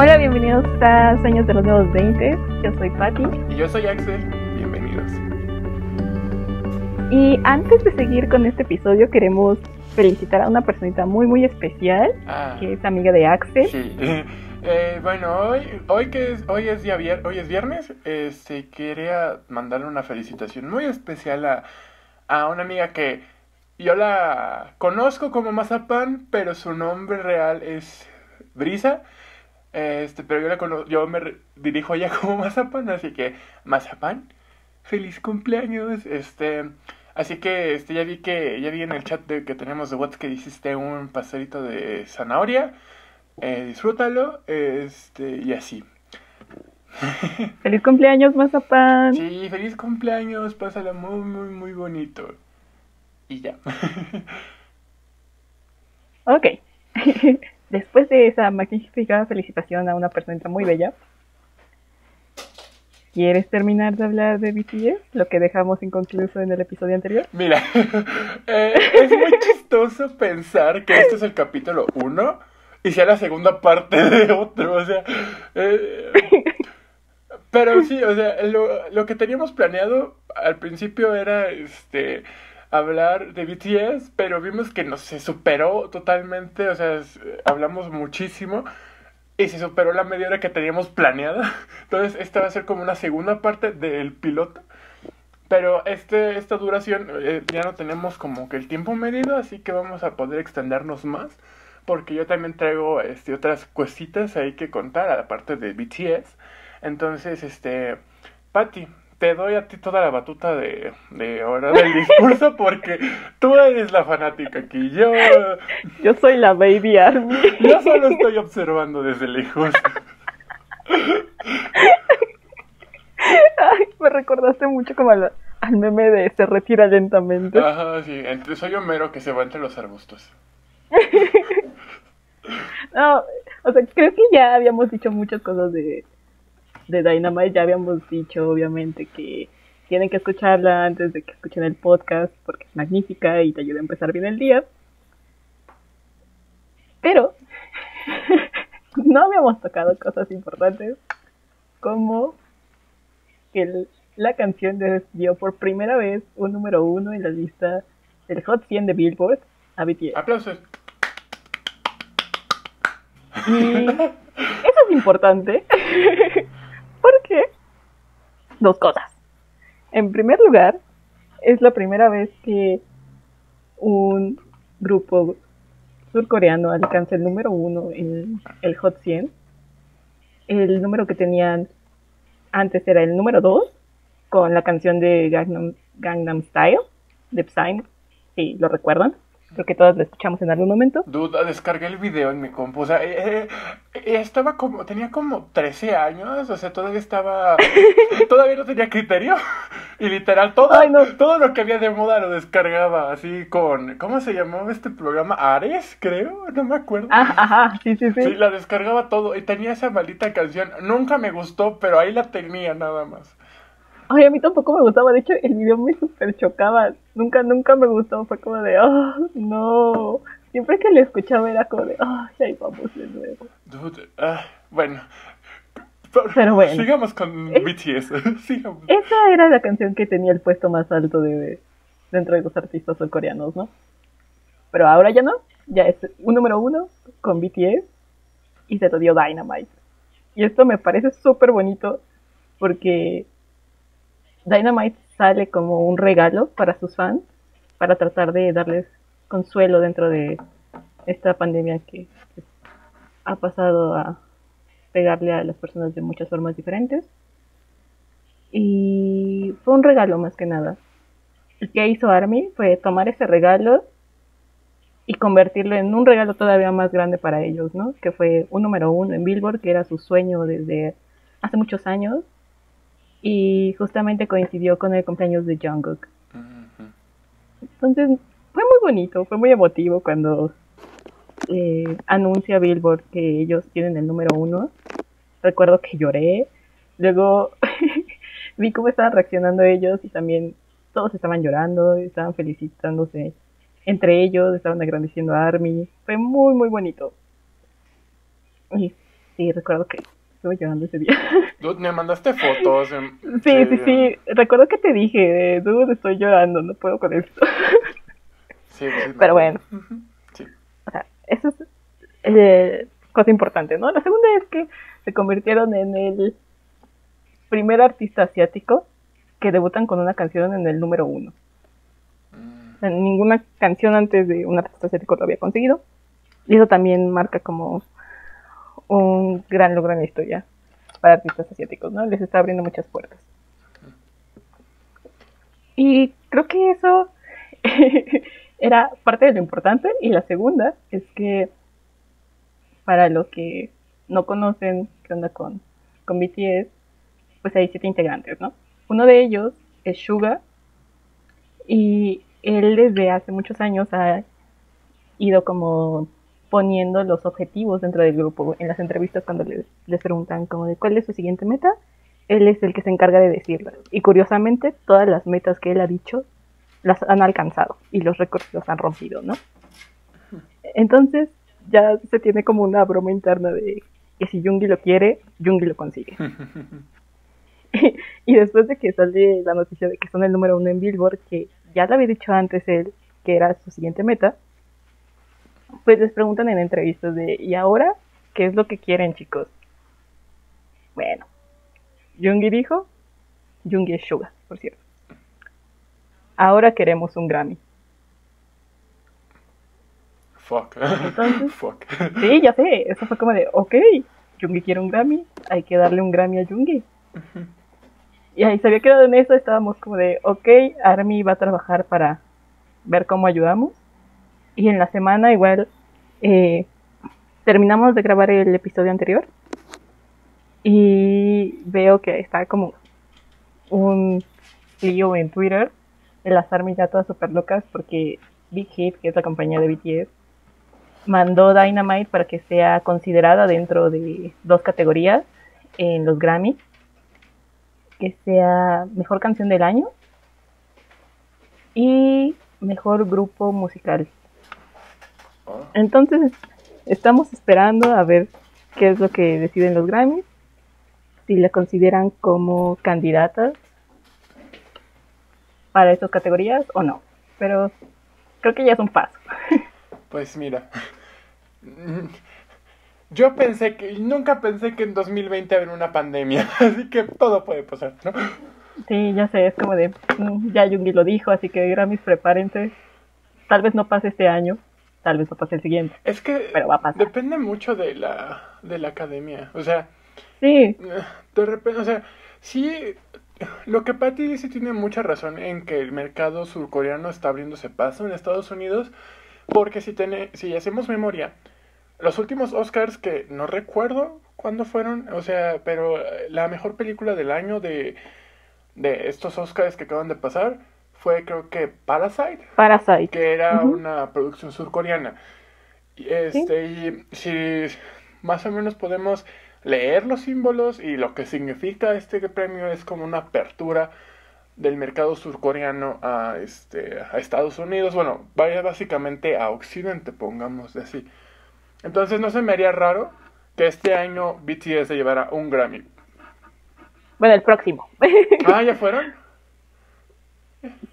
Hola, bienvenidos a Sueños de los Nuevos 20. Yo soy Patti. Y yo soy Axel. Bienvenidos. Y antes de seguir con este episodio, queremos felicitar a una personita muy, muy especial, Ah, que es amiga de Axel. sí. Eh, bueno, hoy, hoy que es, hoy es día vier- hoy es viernes, este quería mandarle una felicitación muy especial a, a una amiga que yo la conozco como Mazapán, pero su nombre real es Brisa. Este, pero yo la cono- yo me dirijo a ella como Mazapán, así que Mazapán, feliz cumpleaños. Este, así que este ya vi que ya vi en el chat de que tenemos de WhatsApp que hiciste un pastelito de zanahoria. Eh, disfrútalo, este, y así. ¡Feliz cumpleaños, Mazapán! Sí, feliz cumpleaños, pásala muy, muy, muy bonito. Y ya. Ok. Después de esa magnífica felicitación a una personita muy bella, ¿quieres terminar de hablar de BTS? Lo que dejamos inconcluso en el episodio anterior. Mira, eh, es muy chistoso pensar que este es el capítulo 1 y sea la segunda parte de otro, o sea... eh, pero sí, o sea, lo, lo que teníamos planeado al principio era este hablar de BTS, pero vimos que nos se superó totalmente, o sea, hablamos muchísimo y se superó la media hora que teníamos planeada. Entonces, esta va a ser como una segunda parte del piloto. Pero este, esta duración eh, ya no tenemos como que el tiempo medido, así que vamos a poder extendernos más. Porque yo también traigo este, otras cositas ahí que contar, aparte de BTS. Entonces, este, Patti, te doy a ti toda la batuta de, de ahora del discurso porque tú eres la fanática aquí. Yo, Yo soy la Baby Army. yo solo estoy observando desde lejos. Ay, me recordaste mucho como al, al meme de se retira lentamente. Ajá, sí, entre, soy Homero que se va entre los arbustos. No, o sea, creo que ya habíamos dicho muchas cosas de, de Dynamite. Ya habíamos dicho, obviamente, que tienen que escucharla antes de que escuchen el podcast porque es magnífica y te ayuda a empezar bien el día. Pero no habíamos tocado cosas importantes como que la canción dio por primera vez un número uno en la lista del Hot 100 de Billboard a BTS. Aplausos. Y eso es importante porque dos cosas. En primer lugar, es la primera vez que un grupo surcoreano alcanza el número uno en el Hot 100. El número que tenían antes era el número 2 con la canción de Gangnam, Gangnam Style de Psy. Si lo recuerdan. Creo que todos lo escuchamos en algún momento. Duda, descargué el video en mi compu. O sea, eh, eh, estaba como, tenía como 13 años. O sea, todavía estaba, todavía no tenía criterio. Y literal, todo, Ay, no. todo lo que había de moda lo descargaba así con, ¿cómo se llamaba este programa? Ares, creo, no me acuerdo. Ah, ajá, sí, sí, sí. Sí, la descargaba todo y tenía esa maldita canción. Nunca me gustó, pero ahí la tenía nada más. Ay, a mí tampoco me gustaba. De hecho, el video me super chocaba. Nunca, nunca me gustó. Fue como de, oh, no. Siempre que lo escuchaba era como de, ay, ahí vamos de nuevo. Dude, ah, bueno. Pero bueno. Sigamos con. BTS. Sigamos. Esa era la canción que tenía el puesto más alto de, de- dentro de los artistas surcoreanos, ¿no? Pero ahora ya no. Ya es un número uno con BTS y se lo dio Dynamite. Y esto me parece súper bonito porque Dynamite sale como un regalo para sus fans para tratar de darles consuelo dentro de esta pandemia que ha pasado a pegarle a las personas de muchas formas diferentes. Y fue un regalo más que nada. El que hizo Army fue tomar ese regalo y convertirlo en un regalo todavía más grande para ellos, ¿no? Que fue un número uno en Billboard, que era su sueño desde hace muchos años. Y justamente coincidió con el cumpleaños de Jungkook. Entonces fue muy bonito, fue muy emotivo cuando eh, anuncia Billboard que ellos tienen el número uno. Recuerdo que lloré. Luego vi cómo estaban reaccionando ellos y también todos estaban llorando, estaban felicitándose entre ellos, estaban agradeciendo a Army. Fue muy, muy bonito. Y Sí, recuerdo que estuve llorando ese día. Dude, me mandaste fotos. em, Sí, sí, sí. Recuerdo que te dije, dude, estoy llorando, no puedo con esto. Sí, sí, Pero bueno. Sí. O sea, eso es eh, cosa importante, ¿no? La segunda es que se convirtieron en el primer artista asiático que debutan con una canción en el número uno. Mm, O sea, ninguna canción antes de un artista asiático lo había conseguido. Y eso también marca como un gran logro en la historia para artistas asiáticos, ¿no? Les está abriendo muchas puertas. Y creo que eso era parte de lo importante. Y la segunda es que para los que no conocen qué onda con, con BTS, pues hay siete integrantes, ¿no? Uno de ellos es Suga y él desde hace muchos años ha ido como poniendo los objetivos dentro del grupo. En las entrevistas cuando les, les preguntan como de cuál es su siguiente meta, él es el que se encarga de decirlas. Y curiosamente todas las metas que él ha dicho las han alcanzado y los récords los han rompido, ¿no? Entonces ya se tiene como una broma interna de que si Jungi lo quiere, Jungi lo consigue. y después de que sale la noticia de que son el número uno en Billboard, que ya lo había dicho antes él, que era su siguiente meta, pues les preguntan en entrevistas de, ¿y ahora qué es lo que quieren, chicos? Bueno, Jungi dijo, Jungi es Suga, por cierto. Ahora queremos un Grammy. Fuck. Entonces- Fuck. Sí, ya sé, eso fue como de, ok, Jungi quiere un Grammy, hay que darle un Grammy a Jungi. Y ahí se había quedado en eso, estábamos como de, ok, Army va a trabajar para ver cómo ayudamos. Y en la semana igual eh, terminamos de grabar el episodio anterior. Y veo que está como un lío en Twitter de las Army ya todas super locas porque Big Hit, que es la compañía de BTS, mandó Dynamite para que sea considerada dentro de dos categorías en los Grammy, que sea mejor canción del año y mejor grupo musical. Entonces estamos esperando a ver qué es lo que deciden los Grammys, si la consideran como candidata para estas categorías o no. Pero creo que ya es un paso. Pues mira. Yo pensé que. Nunca pensé que en 2020 habría una pandemia. Así que todo puede pasar, ¿no? Sí, ya sé, es como de, mm, ya Jungi lo dijo, así que Grammys prepárense. Tal vez no pase este año, tal vez no pase el siguiente. Es que Pero va a pasar. depende mucho de la, de la academia. O sea, Sí, de repente, o sea, sí, lo que Patty dice tiene mucha razón en que el mercado surcoreano está abriéndose paso en Estados Unidos, porque si, tiene, si hacemos memoria, los últimos Oscars que no recuerdo cuándo fueron, o sea, pero la mejor película del año de, de estos Oscars que acaban de pasar fue creo que Parasite Parasite. que era una producción surcoreana. Y, este, y si más o menos podemos leer los símbolos y lo que significa este premio es como una apertura del mercado surcoreano a este a Estados Unidos, bueno, vaya básicamente a Occidente, pongamos así. Entonces no se me haría raro que este año BTS se llevara un Grammy. Bueno, el próximo. Ah, ¿ya fueron?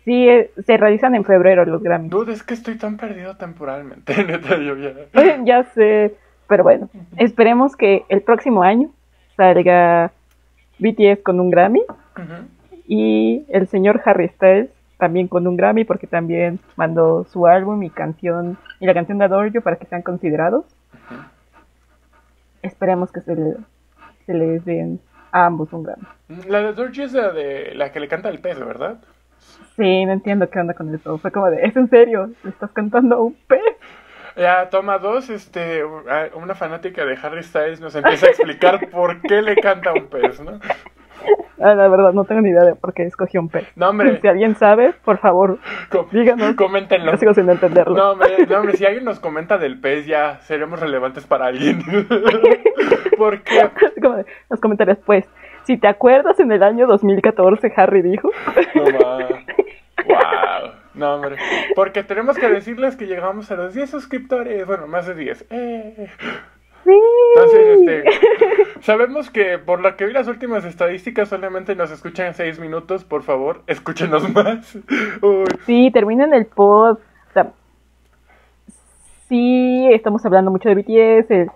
Sí, eh, se realizan en febrero los Grammys. Dude, es que estoy tan perdido temporalmente, neta, yo ya... ya sé, pero bueno, esperemos que el próximo año salga BTS con un Grammy y el señor Harry Styles también con un Grammy porque también mandó su álbum y canción y la canción de Adore You para que sean considerados. Esperemos que se, le, se les den a ambos un Grammy. La de Georgie es la de la que le canta el pez, ¿verdad? Sí, no entiendo qué onda con eso. Fue como de, ¿es en serio? ¿Le estás cantando un pez? Ya, toma dos, este, una fanática de Harry Styles nos empieza a explicar por qué le canta un pez, ¿no? Ah, la verdad, no tengo ni idea de por qué escogió un pez. No, hombre, Si alguien sabe, por favor, com- díganos. coméntenlo. yo sigo sin entenderlo. No, hombre, no, hombre, si alguien nos comenta del pez, ya seremos relevantes para alguien. Como de, los comentarios, pues, si te acuerdas, en el año 2014 Harry dijo. no. Wow. No, hombre. Porque tenemos que decirles que llegamos a los 10 suscriptores. Bueno, más de 10. Eh. Sí, Entonces, este, sabemos que por lo que vi las últimas estadísticas solamente nos escuchan seis minutos, por favor, escúchenos más. Uy. Sí, terminen el pod. O sea, sí, estamos hablando mucho de BTS. El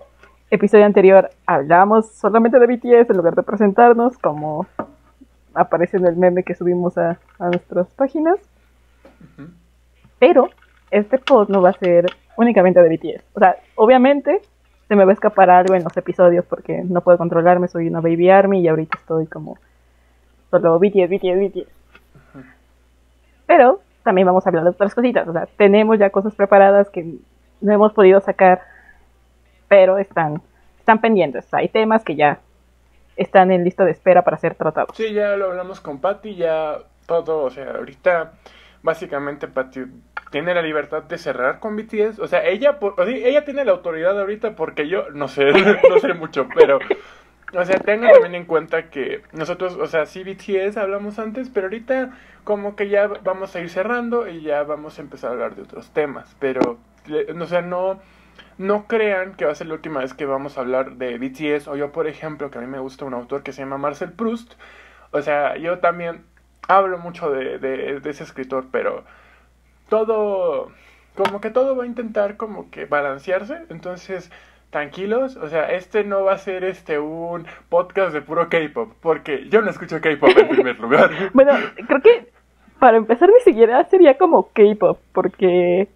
episodio anterior hablamos solamente de BTS en lugar de presentarnos, como aparece en el meme que subimos a, a nuestras páginas. Ujú. Pero este pod no va a ser únicamente de BTS. O sea, obviamente se me va a escapar algo en los episodios porque no puedo controlarme, soy una baby army y ahorita estoy como solo BTS, BTS, BTS. Pero también vamos a hablar de otras cositas. O sea, tenemos ya cosas preparadas que no hemos podido sacar, pero están, están pendientes. Hay temas que ya están en lista de espera para ser tratados. Sí, ya lo hablamos con Patty, ya todo, o sea, ahorita básicamente Patty tiene la libertad de cerrar con BTS, o sea, ella, por- o sea, ella tiene la autoridad ahorita porque yo no sé, no sé mucho, pero, o sea, tengan también en cuenta que nosotros, o sea, sí BTS hablamos antes, pero ahorita como que ya vamos a ir cerrando y ya vamos a empezar a hablar de otros temas, pero, o sea, no... No crean que va a ser la última vez que vamos a hablar de BTS o yo, por ejemplo, que a mí me gusta un autor que se llama Marcel Proust. O sea, yo también hablo mucho de, ese escritor, pero todo, como que todo va a intentar como que balancearse. Entonces, tranquilos, o sea, este no va a ser este un podcast de puro K-pop, porque yo no escucho K-pop en primer lugar. Bueno, creo que para empezar ni siquiera sería como K-pop, porque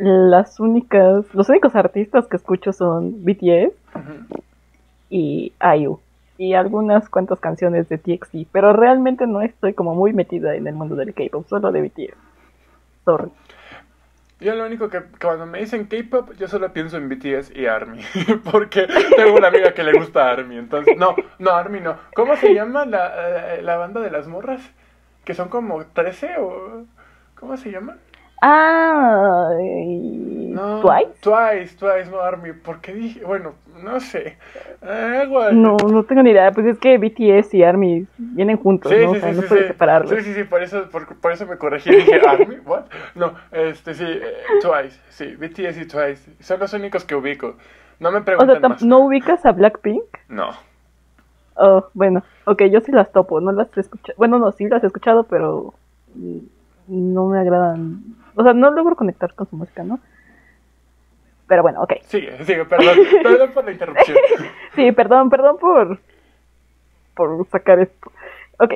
las únicas, los únicos artistas que escucho son BTS y IU y algunas cuantas canciones de TXT, pero realmente no estoy como muy metida en el mundo del K-pop, solo de BTS. Sorry. Yo lo único que cuando me dicen K-pop, yo solo pienso en BTS y ARMY. Porque tengo una amiga que le gusta ARMY. Entonces, no, no, ARMY no. ¿Cómo se llama la, eh, la banda de las morras? Que son como 13 o. ¿Cómo se llama? Ah, No, Twice. Twice, Twice, no ARMY. Porque dije, bueno, no sé. No, no tengo ni idea. Pues es que BTS y ARMY vienen juntos, Sí, ¿no? sí, o sea, sí, no sí, puedes sí. separarlos. Sí, sí, sí, por eso, por, por eso me corregí y dije, ¿Army? ¿What? No, este, sí, eh, Twice, sí, BTS y Twice, son los únicos que ubico. No me O preguntan sea, más. ¿no ubicas a Blackpink? No. Oh, bueno, ok, yo sí las topo, no las he escuchado. Bueno, no, sí las he escuchado, pero mm, no me agradan. O sea, no logro conectar con su música, ¿no? Pero bueno, ok. Sigue, sigue, perdón, perdón por la interrupción. Sí, perdón, perdón por, por sacar esto. Ok,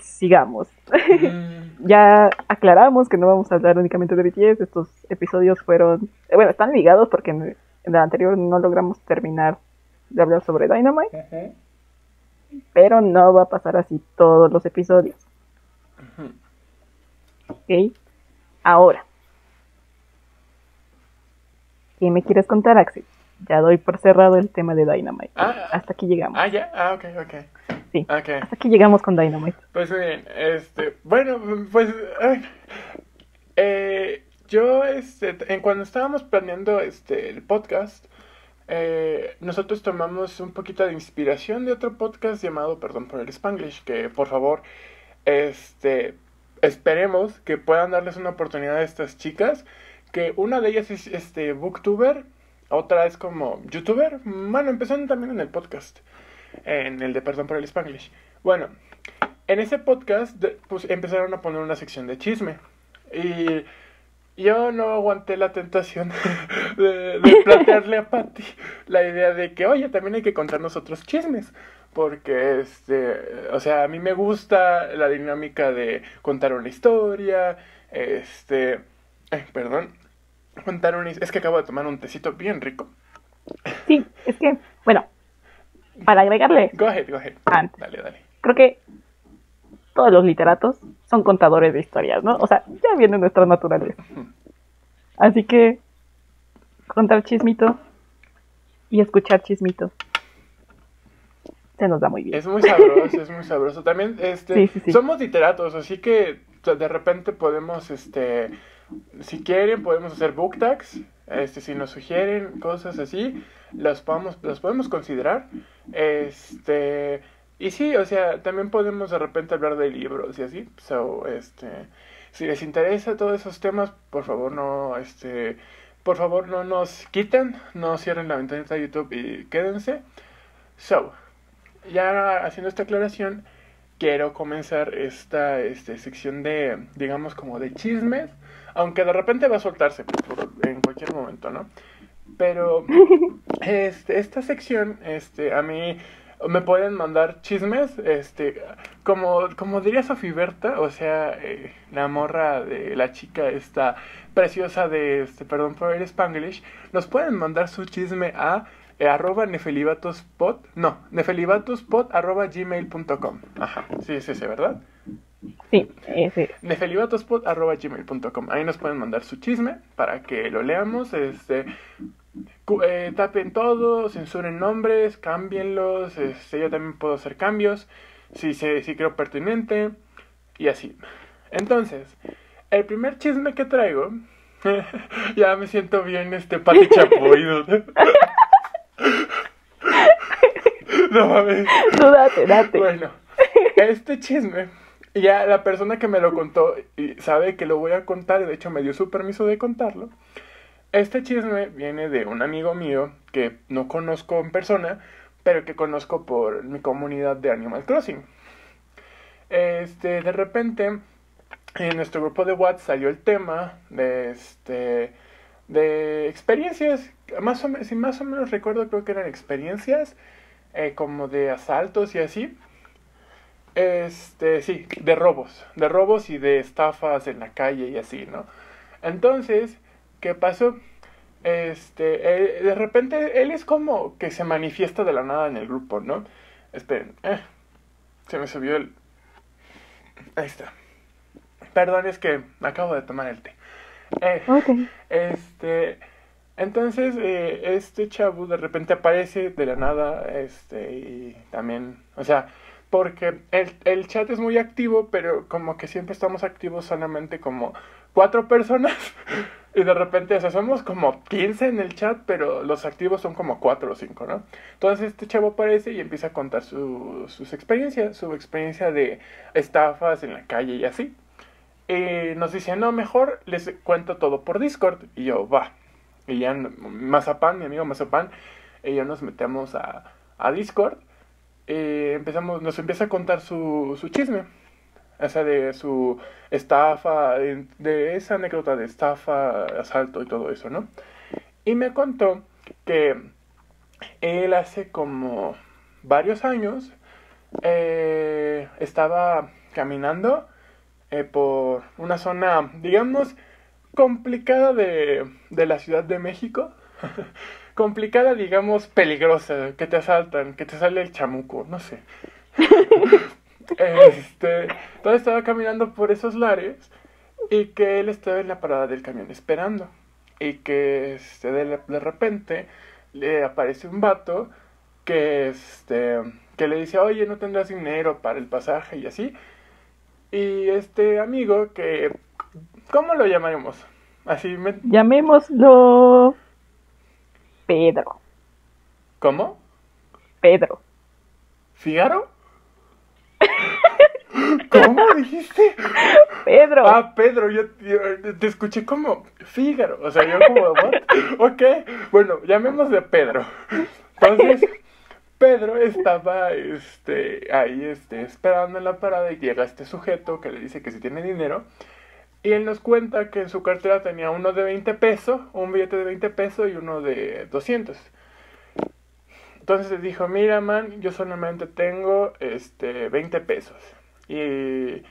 sigamos. Mm, ya aclaramos que no vamos a hablar únicamente de BTS. Estos episodios fueron. eh, bueno, están ligados porque en, en el anterior no logramos terminar de hablar sobre Dynamite. Pero no va a pasar así todos los episodios. ujú. ¿Ok? Ahora. ¿Qué me quieres contar, Axel? Ya doy por cerrado el tema de Dynamite. Ah, Hasta aquí llegamos. Ah, ya, ah, ok, ok. Sí. Hasta aquí llegamos con Dynamite. Pues bien, este, bueno, pues, eh, yo, este, en cuando estábamos planeando, este, el podcast, eh, nosotros tomamos un poquito de inspiración de otro podcast llamado Perdón por el Spanglish, que por favor, este, esperemos que puedan darles una oportunidad a estas chicas, que una de ellas es, este, booktuber, otra es como youtuber, bueno, empezaron también en el podcast, en el de Perdón por el Spanglish. Bueno, en ese podcast pues empezaron a poner una sección de chisme. Y yo no aguanté la tentación de, de plantearle a Patty la idea de que, oye, también hay que contarnos otros chismes. Porque, este, o sea, a mí me gusta la dinámica de contar una historia, este, ay, perdón, contar una, es que acabo de tomar un tecito bien rico. Sí, es que, bueno, para agregarle, Go ahead, go ahead. Antes. Dale, dale. creo que todos los literatos son contadores de historias, ¿no? O sea, ya viene nuestra naturaleza. Así que contar chismito y escuchar chismito se nos da muy bien. Es muy sabroso, es muy sabroso. También, este, Sí, sí, sí. somos literatos, así que de repente podemos, este, si quieren, podemos hacer book tags, este, si nos sugieren cosas así, las podemos, las podemos considerar, este, y sí, o sea, también podemos de repente hablar de libros y así, so, este, si les interesa todos esos temas, por favor no, este, por favor no nos quiten, no cierren la ventanita de YouTube y quédense. So, ya haciendo esta aclaración, quiero comenzar esta este, sección de, digamos, como de chismes, aunque de repente va a soltarse en cualquier momento, ¿no? Pero este, esta sección, este, a mí me pueden mandar chismes, este, como, como diría Sofía Berta, o sea, eh, la morra de la chica esta preciosa de, este, perdón por el Spanglish, nos pueden mandar su chisme a eh, arroba nefelibatospot, no, nefelibatospot arroba gmail.com. Ajá, sí, sí, sí, ¿verdad? Sí, ese. Nefelibatospot arroba gmail.com. Ahí nos pueden mandar su chisme para que lo leamos, este, eh, tapen todo, censuren nombres, cámbienlos, este, yo también puedo hacer cambios, si, se, si creo pertinente, y así. Entonces, el primer chisme que traigo, ya me siento bien este Pati Chapoy, no mames. Tú date, date. Bueno, este chisme, ya la persona que me lo contó y sabe que lo voy a contar, de hecho me dio su permiso de contarlo. Este chisme viene de un amigo mío que no conozco en persona, pero que conozco por mi comunidad de Animal Crossing. Este, de repente, en nuestro grupo de WhatsApp salió el tema de este de experiencias, más o, menos, si más o menos recuerdo, creo que eran experiencias eh, como de asaltos y así. Este, sí, de robos, de robos y de estafas en la calle y así, ¿no? Entonces, ¿qué pasó? Este, eh, de repente él es como que se manifiesta de la nada en el grupo, ¿no? Esperen, eh, se me subió el... Ahí está. Perdón, es que acabo de tomar el té. Eh, Este, entonces, eh, este chavo de repente aparece de la nada, este, y también, o sea, porque el, el chat es muy activo, pero como que siempre estamos activos solamente como cuatro personas. Y de repente, o sea, somos como 15 en el chat, pero los activos son como 4 o 5, ¿no? Entonces este chavo aparece y empieza a contar su, sus experiencias, su experiencia de estafas en la calle y así. Nos dice, no, mejor les cuento todo por Discord. Y yo, va. Y ya Mazapán, mi amigo Mazapán, y yo nos metemos a, a Discord. Y empezamos, nos empieza a contar su, su chisme o sea, de su estafa, de esa anécdota de estafa, asalto y todo eso, ¿no? Y me contó que él hace como varios años eh, estaba caminando eh, por una zona, digamos, complicada de, de la Ciudad de México. complicada, digamos, peligrosa, que te asaltan, que te sale el chamuco, no sé. Este, entonces estaba caminando por esos lares y que él estaba en la parada del camión esperando. Y que este, de, de repente le aparece un vato que, este, que le dice, oye, no tendrás dinero para el pasaje y así. Y este amigo que, ¿cómo lo llamaremos? Así me... Llamémoslo Pedro. ¿Cómo? Pedro. ¿Figaro? ¿Cómo dijiste? Pedro. Ah, Pedro, yo, te escuché como Fígaro. O sea, yo como, Ok, bueno, llamémosle Pedro. Entonces, Pedro estaba este, ahí este, esperando en la parada y llega este sujeto que le dice que si tiene dinero. Y él nos cuenta que en su cartera tenía uno de 20 pesos, un billete de 20 pesos y uno de 200. Entonces dijo, mira, man, yo solamente tengo este 20 pesos. Y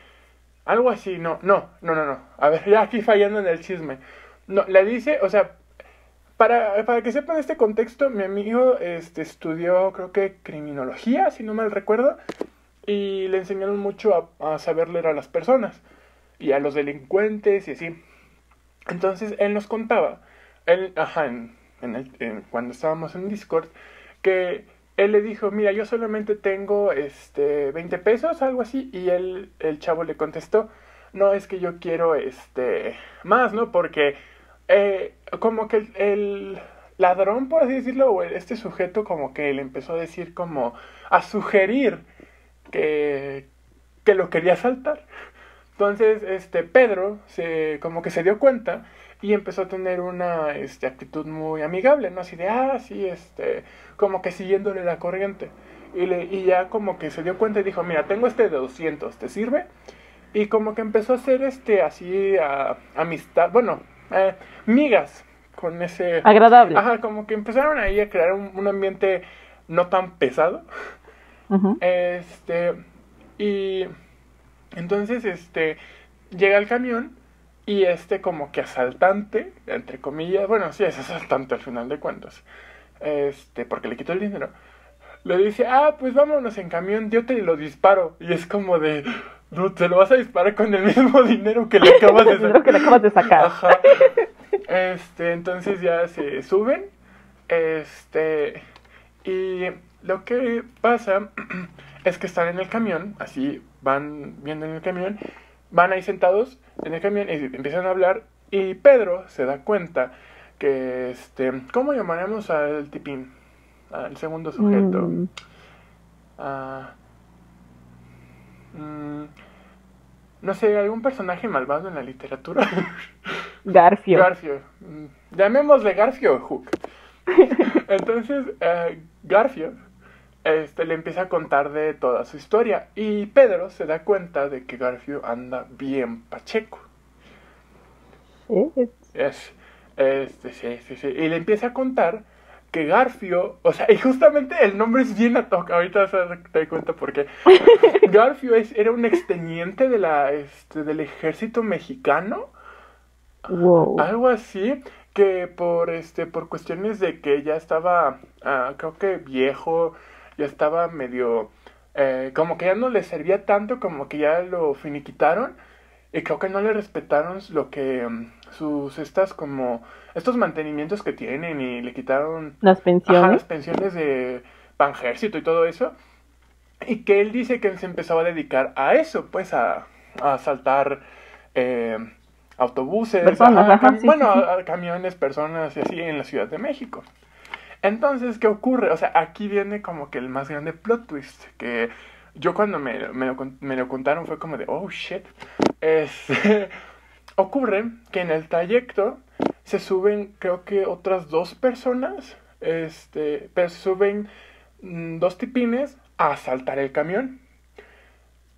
algo así, no, no, no, no, no. A ver, ya aquí fallando en el chisme. No, le dice, o sea, para, para que sepan este contexto, mi amigo este, estudió, creo que criminología, si no mal recuerdo, y le enseñaron mucho a, saber leer a las personas y a los delincuentes y así. Entonces él nos contaba, él, ajá, en, en cuando estábamos en Discord, que él le dijo, mira, yo solamente tengo este 20 pesos, algo así, y él, el chavo le contestó, no, es que yo quiero este más, ¿no? Porque eh, como que el, ladrón, por así decirlo, o este sujeto como que le empezó a decir como, a sugerir que, que lo quería saltar. Entonces, este, Pedro se, como que se dio cuenta y empezó a tener una este, actitud muy amigable, ¿no? Así de, ah, sí, este, como que siguiéndole la corriente. Y, le, y ya como que se dio cuenta y dijo, mira, tengo este de 200, ¿te sirve? Y como que empezó a hacer este, así, a, amistad, bueno, eh, migas con ese... Agradable. Ajá, como que empezaron ahí a crear un, un ambiente no tan pesado. Este, y entonces, este, llega el camión y este como que asaltante, entre comillas, bueno, sí es asaltante al final de cuentas, este, porque le quitó el dinero, le dice, ah, pues vámonos en camión, yo te lo disparo. Y es como de, no, te lo vas a disparar con el mismo dinero que le acabas de dinero que le acabas de sacar. Ajá. Este, entonces ya se suben. Este, y lo que pasa es que están en el camión, así van viendo en el camión, van ahí sentados en el camión y empiezan a hablar. Y Pedro se da cuenta que, este, ¿cómo llamaremos al tipín? Al segundo sujeto. Mm, Ah, mm, no sé, algún personaje malvado en la literatura. Garfio. Garfio. Mm, Llamémosle Garfio Hook. Entonces, eh, Garfio este, le empieza a contar de toda su historia. Y Pedro se da cuenta de que Garfio anda bien pacheco. Sí, Es, este, sí, sí, sí. Y le empieza a contar que Garfio, o sea, y justamente el nombre es bien a toque, ahorita se te cuenta por qué. Garfio es, era un exteniente de la, este, del ejército mexicano, Wow. algo así, que por, este, por cuestiones de que ya estaba, ah, creo que viejo, ya estaba medio, eh, como que ya no le servía tanto, como que ya lo finiquitaron, y creo que no le respetaron lo que, mm, sus, estas como, estos mantenimientos que tienen, y le quitaron Las Ajá, pensiones. las pensiones de Panjército y todo eso. Y que él dice que se empezaba a dedicar a eso, pues a, a asaltar eh, autobuses, Personas, ajá, ajá, cam- sí, bueno, sí, sí. a- a camiones, personas y así en la Ciudad de México. Entonces, ¿qué ocurre? O sea, aquí viene como que el más grande plot twist, que yo cuando me, lo, me lo contaron fue como de, oh, shit. Este, ocurre que en el trayecto se suben, creo que otras dos personas, este, pero se suben mm, dos tipines a asaltar el camión.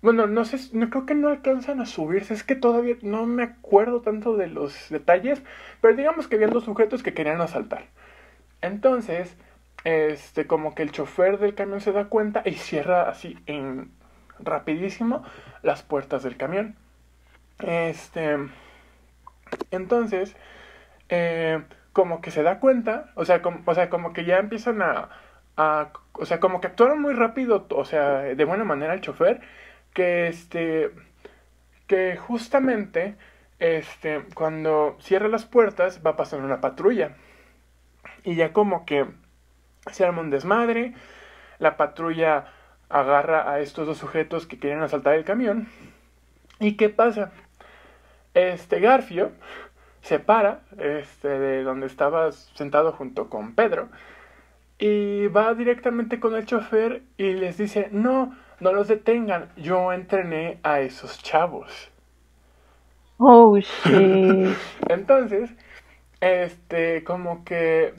Bueno, no sé, no creo que no alcanzan a subirse, es que todavía no me acuerdo tanto de los detalles, pero digamos que habían dos sujetos que querían asaltar. Entonces, este, como que el chofer del camión se da cuenta y cierra así en rapidísimo las puertas del camión. Este, entonces, eh, como que se da cuenta, o sea, como, o sea, como que ya empiezan a, o sea, como que actuaron muy rápido, o sea, de buena manera el chofer, que este, que justamente, este, cuando cierra las puertas va a pasar una patrulla. Y ya como que se arma un desmadre, la patrulla agarra a estos dos sujetos que quieren asaltar el camión. ¿Y qué pasa? Este Garfio se para este, de donde estaba sentado junto con Pedro y va directamente con el chofer y les dice, no, no los detengan, yo entrené a esos chavos. Oh, shit. Entonces, este, como que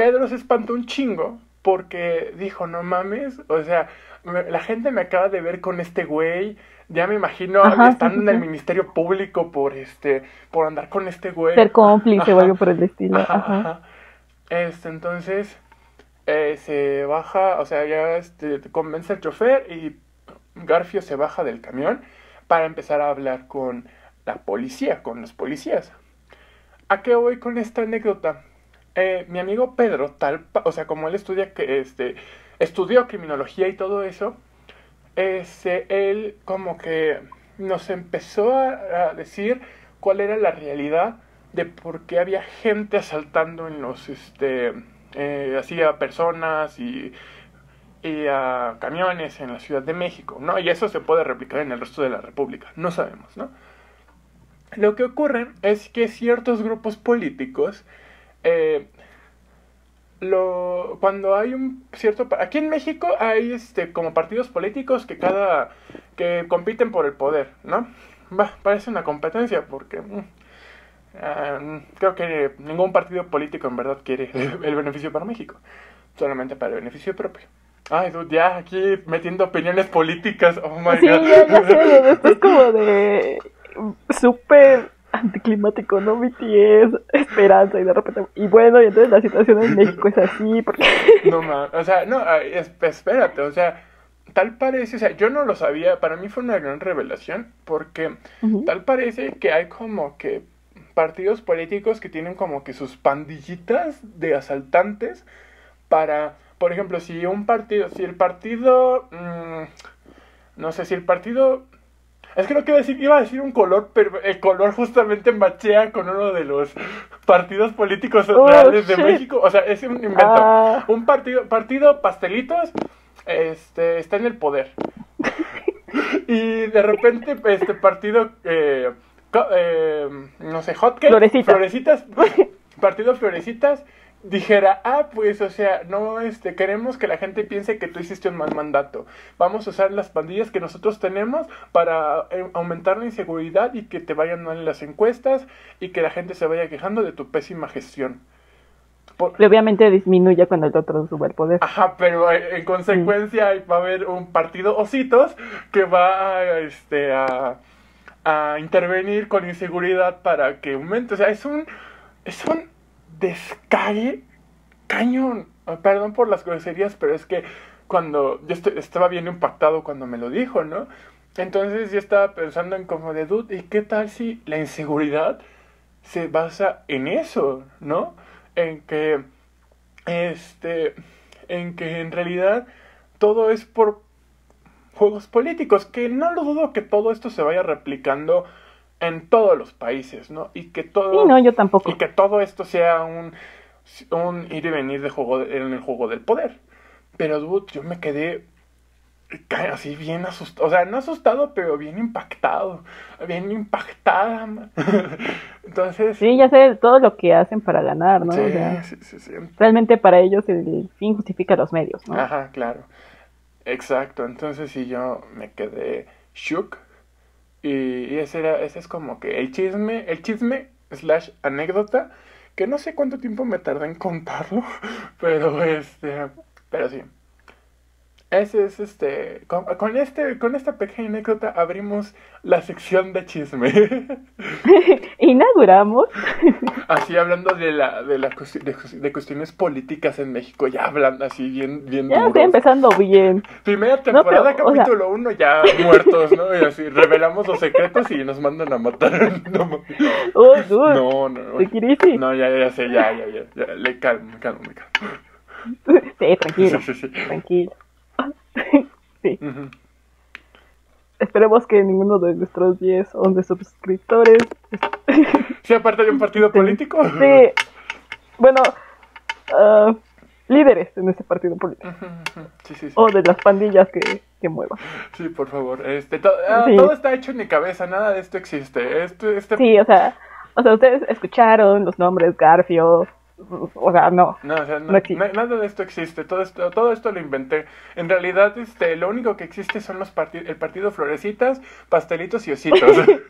Pedro se espantó un chingo porque dijo, no mames, o sea, me- la gente me acaba de ver con este güey, ya me imagino Ajá, sí, estando sí, en el. Ministerio Público por este, por andar con este güey. Ser cómplice o algo por el estilo. Ajá, Ajá. ajá. Este, entonces, eh, se baja, o sea, ya este, convence al chofer y Garfio se baja del camión para empezar a hablar con la policía, con los policías. ¿A qué voy con esta anécdota? Eh, mi amigo Pedro, tal, o sea, como él estudia, que este, estudió criminología y todo eso, este, él como que nos empezó a, a decir cuál era la realidad de por qué había gente asaltando en los, este, eh, así a personas y, y a camiones en la Ciudad de México, ¿no? Y eso se puede replicar en el resto de la República, no sabemos, ¿no? Lo que ocurre es que ciertos grupos políticos, eh, lo, cuando hay un cierto... Aquí en México hay este, como partidos políticos que cada... que compiten por el poder, ¿no? va, parece una competencia porque mm, ah, creo que ningún partido político en verdad quiere el beneficio para México, solamente para el beneficio propio. Ay, dude, ya aquí metiendo opiniones políticas. Oh my Sí, god. ya, ya sé, esto es como de súper anticlimático, ¿no? BTS, esperanza y de repente... Y bueno, y entonces la situación en México es así, porque... No mames, o sea, no, espérate, o sea, tal parece, o sea, yo no lo sabía, para mí fue una gran revelación, porque tal parece que hay como que partidos políticos que tienen como que sus pandillitas de asaltantes para, por ejemplo, si un partido, si el partido, mm, no sé, si el partido... Es que no quiero decir, iba a decir un color, pero el color justamente machea con uno de los partidos políticos Oh, reales de. México. O sea, es un invento. Ah. Un partido, partido pastelitos, este, está en el poder. y de repente, este partido, eh, eh, no sé, hotcakes, Florecitas. florecitas, partido florecitas, dijera, ah, pues, o sea, no, este, queremos que la gente piense que tú hiciste un mal mandato. Vamos a usar las pandillas que nosotros tenemos para eh, aumentar la inseguridad y que te vayan mal en las encuestas y que la gente se vaya quejando de tu pésima gestión. Por- Y obviamente disminuye cuando el otro sube el poder. Ajá, pero eh, en consecuencia va a haber un partido ositos que va a, este, a, a intervenir con inseguridad para que aumente. O sea, es un, es un descague cañón. Ah, Perdón por las groserías, pero es que cuando yo estaba bien impactado cuando me lo dijo, ¿no? Entonces yo estaba pensando en como de dude, ¿y qué tal si la inseguridad se basa en eso, ¿no? En que este en que en realidad todo es por juegos políticos, que no lo dudo que todo esto se vaya replicando en todos los países, ¿no? Y que todo Sí, no, yo tampoco. y que todo esto sea un, un ir y venir de juego de- en el juego del poder. Pero dude, yo me quedé así bien asustado, o sea, no asustado, pero bien impactado, bien impactada. man. Entonces, Sí, ya sé todo lo que hacen para ganar, ¿no? sí, O sea, sí, sí, sí. realmente para ellos el fin justifica los medios, ¿no? Ajá, claro. Exacto. Entonces sí yo me quedé shook. Y, ese era, ese es como que el chisme, el chisme slash anécdota, que no sé cuánto tiempo me tardé en contarlo, pero este, pero sí. Ese es este, con, con este, con esta pequeña anécdota abrimos la sección de chisme. Inauguramos. Así hablando de la, de la de, de cuestiones políticas en México, ya hablando así bien, bien Ya duros. estoy empezando bien. Primera temporada, pero, o sea- capítulo 1, ya muertos, ¿no? Y así, revelamos los secretos y nos mandan a matar. No. Oh, no, no. Easy. No, ya, ya sé, ya, ya, ya. ya. Le calmo, me calmo, me calmo. Sí, tranquilo. Sí, sí, sí. Tranquilo. sí. Esperemos que ninguno de nuestros 10 o 11 suscriptores. Sí, aparte de un partido político. Sí. Bueno, ah, líderes en este partido político. Sí, sí, sí. O de las pandillas que, que muevan. Sí, por favor. Este, to- ah. Todo está hecho en mi cabeza, nada de esto existe. Esto, este... Sí, o sea, o sea, ustedes escucharon los nombres Garfio. O sea, no. No, o sea, no- No nada de esto existe, todo esto, todo esto lo inventé. En realidad, este, lo único que existe son los parti- el partido Florecitas, Pastelitos y Ositos. Me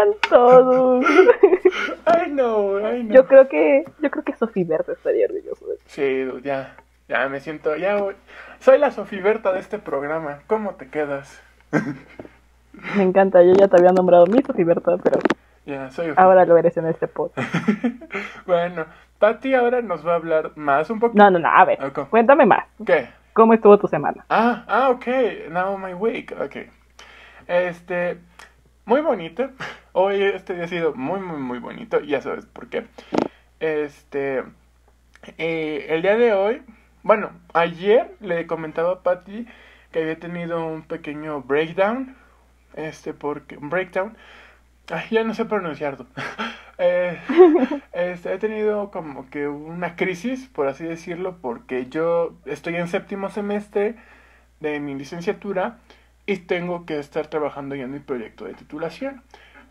encantó. I know, I know. Yo creo que yo creo que Sofi Verde estaría orgulloso de Sí, ya, ya me siento, ya voy- soy la Sofiberta de este programa. ¿Cómo te quedas? Me encanta, yo ya te había nombrado mi Sofi Berta, pero Ya, soy ahora lo eres en este pod. bueno, Patti ahora nos va a hablar más un poquito. No, no, no, a ver, Ok. cuéntame más. ¿Qué? ¿Cómo estuvo tu semana? Ah, ah, ok. Now my week. Ok. Este, muy bonito. Hoy este día ha sido muy, muy, muy bonito. Ya sabes por qué. Este, eh, el día de hoy, bueno, ayer le comentaba a Patty que había tenido un pequeño breakdown. Este, porque, un breakdown. Ay, ya no sé pronunciarlo. Eh, este, he tenido como que una crisis, por así decirlo, porque yo estoy en séptimo semestre de mi licenciatura y tengo que estar trabajando ya en mi proyecto de titulación.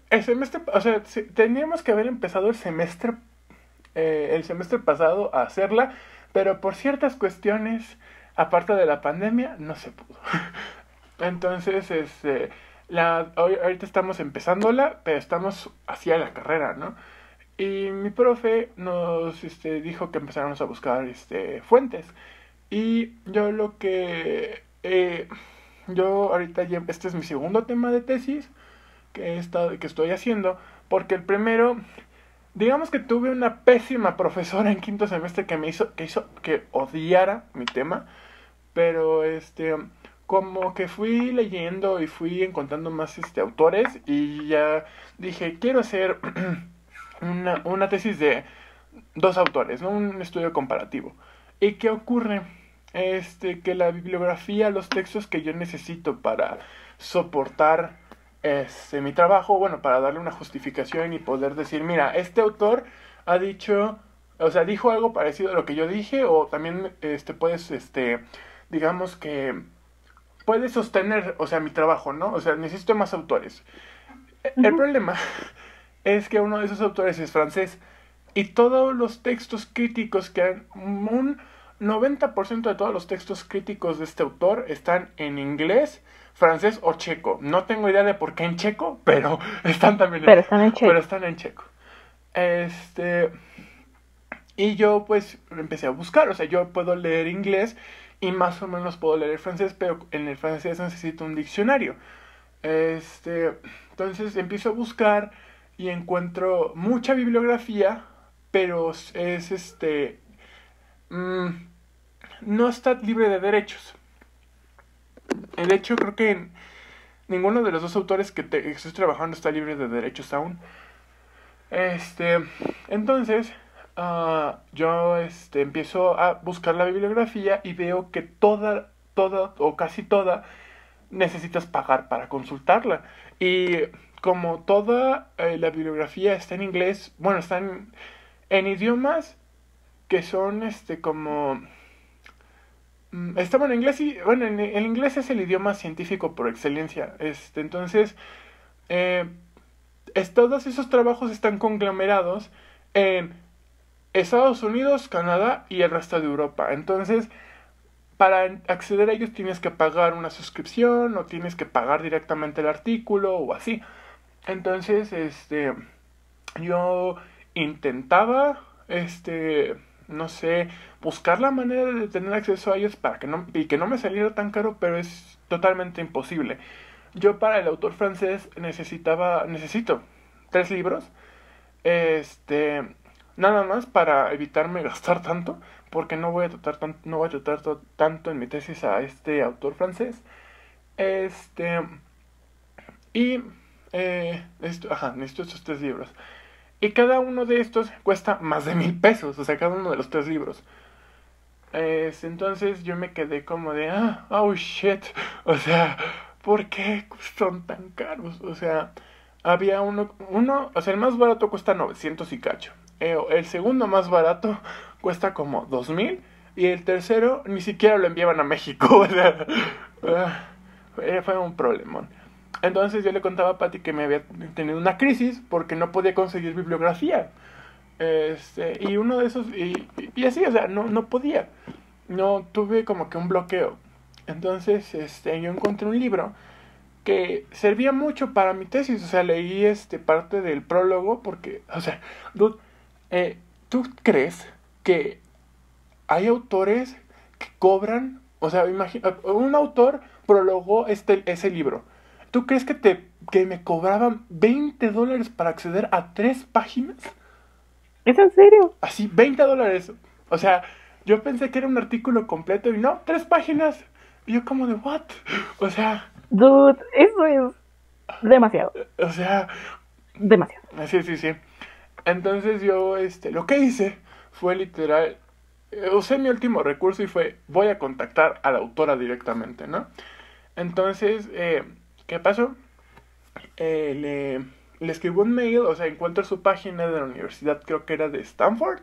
El semestre, o sea, se- teníamos que haber empezado el semestre, eh, el semestre pasado a hacerla, pero por ciertas cuestiones, aparte de la pandemia, no se pudo. Entonces, este, La, ahorita estamos empezándola, pero estamos hacia la carrera, ¿no? Y mi profe nos este, dijo que empezáramos a buscar este, fuentes. Y yo lo que... Eh, yo ahorita ya, este es mi segundo tema de tesis que, he estado, que estoy haciendo, porque el primero, digamos que tuve una pésima profesora en quinto semestre que me hizo que, hizo que odiara mi tema, pero este como que fui leyendo y fui encontrando más este autores y ya dije, quiero hacer una, una tesis de dos autores, ¿no? un estudio comparativo. ¿Y qué ocurre? Este, que la bibliografía, los textos que yo necesito para soportar este, mi trabajo, bueno, para darle una justificación y poder decir, mira, este autor ha dicho, o sea, dijo algo parecido a lo que yo dije, o también este, puedes, este, digamos que puede sostener, o sea, mi trabajo, ¿no? O sea, necesito más autores. El problema es que uno de esos autores es francés y todos los textos críticos que han, un 90% de todos los textos críticos de este autor están en inglés, francés o checo. No tengo idea de por qué en checo, pero están también pero están en checo. Pero están en checo. Este y yo pues empecé a buscar, o sea, yo puedo leer inglés y más o menos puedo leer francés, pero en el francés necesito un diccionario. Este, entonces empiezo a buscar y encuentro mucha bibliografía, pero es este mm, no está libre de derechos. De hecho, creo que ninguno de los dos autores que, te, que estoy trabajando está libre de derechos aún. Este, entonces, Ah, yo este, empiezo a buscar la bibliografía y veo que toda, toda o casi toda necesitas pagar para consultarla. Y como toda eh, la bibliografía está en inglés, bueno, están en, idiomas que son este como... Mm, está en inglés y... Bueno, en, el inglés es el idioma científico por excelencia. Este, entonces, eh, todos esos trabajos están conglomerados en Estados Unidos, Canadá y el resto de Europa. Entonces, para acceder a ellos tienes que pagar una suscripción o tienes que pagar directamente el artículo o así. Entonces, este, yo intentaba, este, no sé, buscar la manera de tener acceso a ellos para que no, y que no me saliera tan caro, pero es totalmente imposible. Yo para el autor francés necesitaba, necesito tres libros, este, Nada más para evitarme gastar tanto, porque no voy a tratar, no voy a tratar tanto en mi tesis a este autor francés. Este. Y. Eh, esto, ajá, necesito estos tres libros. Y cada uno de estos cuesta más de mil pesos, o sea, cada uno de los tres libros. entonces yo me quedé como de, ah, oh shit, o sea, ¿por qué son tan caros? O sea, había uno, uno, o sea, el más barato cuesta 900 y cacho. Eh, el segundo más barato cuesta como 2000 y el tercero ni siquiera lo enviaban a México. Ah, fue un problemón. Entonces yo le contaba a Patty que me había tenido una crisis porque no podía conseguir bibliografía. Este, y uno de esos, y, así, o sea, no, no podía. No tuve como que un bloqueo. Entonces, este, yo encontré un libro que servía mucho para mi tesis. O sea, leí este parte del prólogo porque, o sea, eh, ¿tú crees que hay autores que cobran? O sea, imagina, un autor prologó este, ese libro. ¿Tú crees que, te, que me cobraban 20 dólares para acceder a tres páginas? ¿Es en serio? Así, 20 dólares. O sea, yo pensé que era un artículo completo y no, tres páginas. Y yo como de, ¿what? O sea... Dude, eso es demasiado. O sea... Demasiado. Sí, sí, sí. Entonces yo, este, lo que hice fue literal, eh, usé mi último recurso y fue, voy a contactar a la autora directamente, ¿no? Entonces, eh, ¿qué pasó? Eh, le, le escribo un mail, o sea, encuentro su página de la universidad, creo que era de Stanford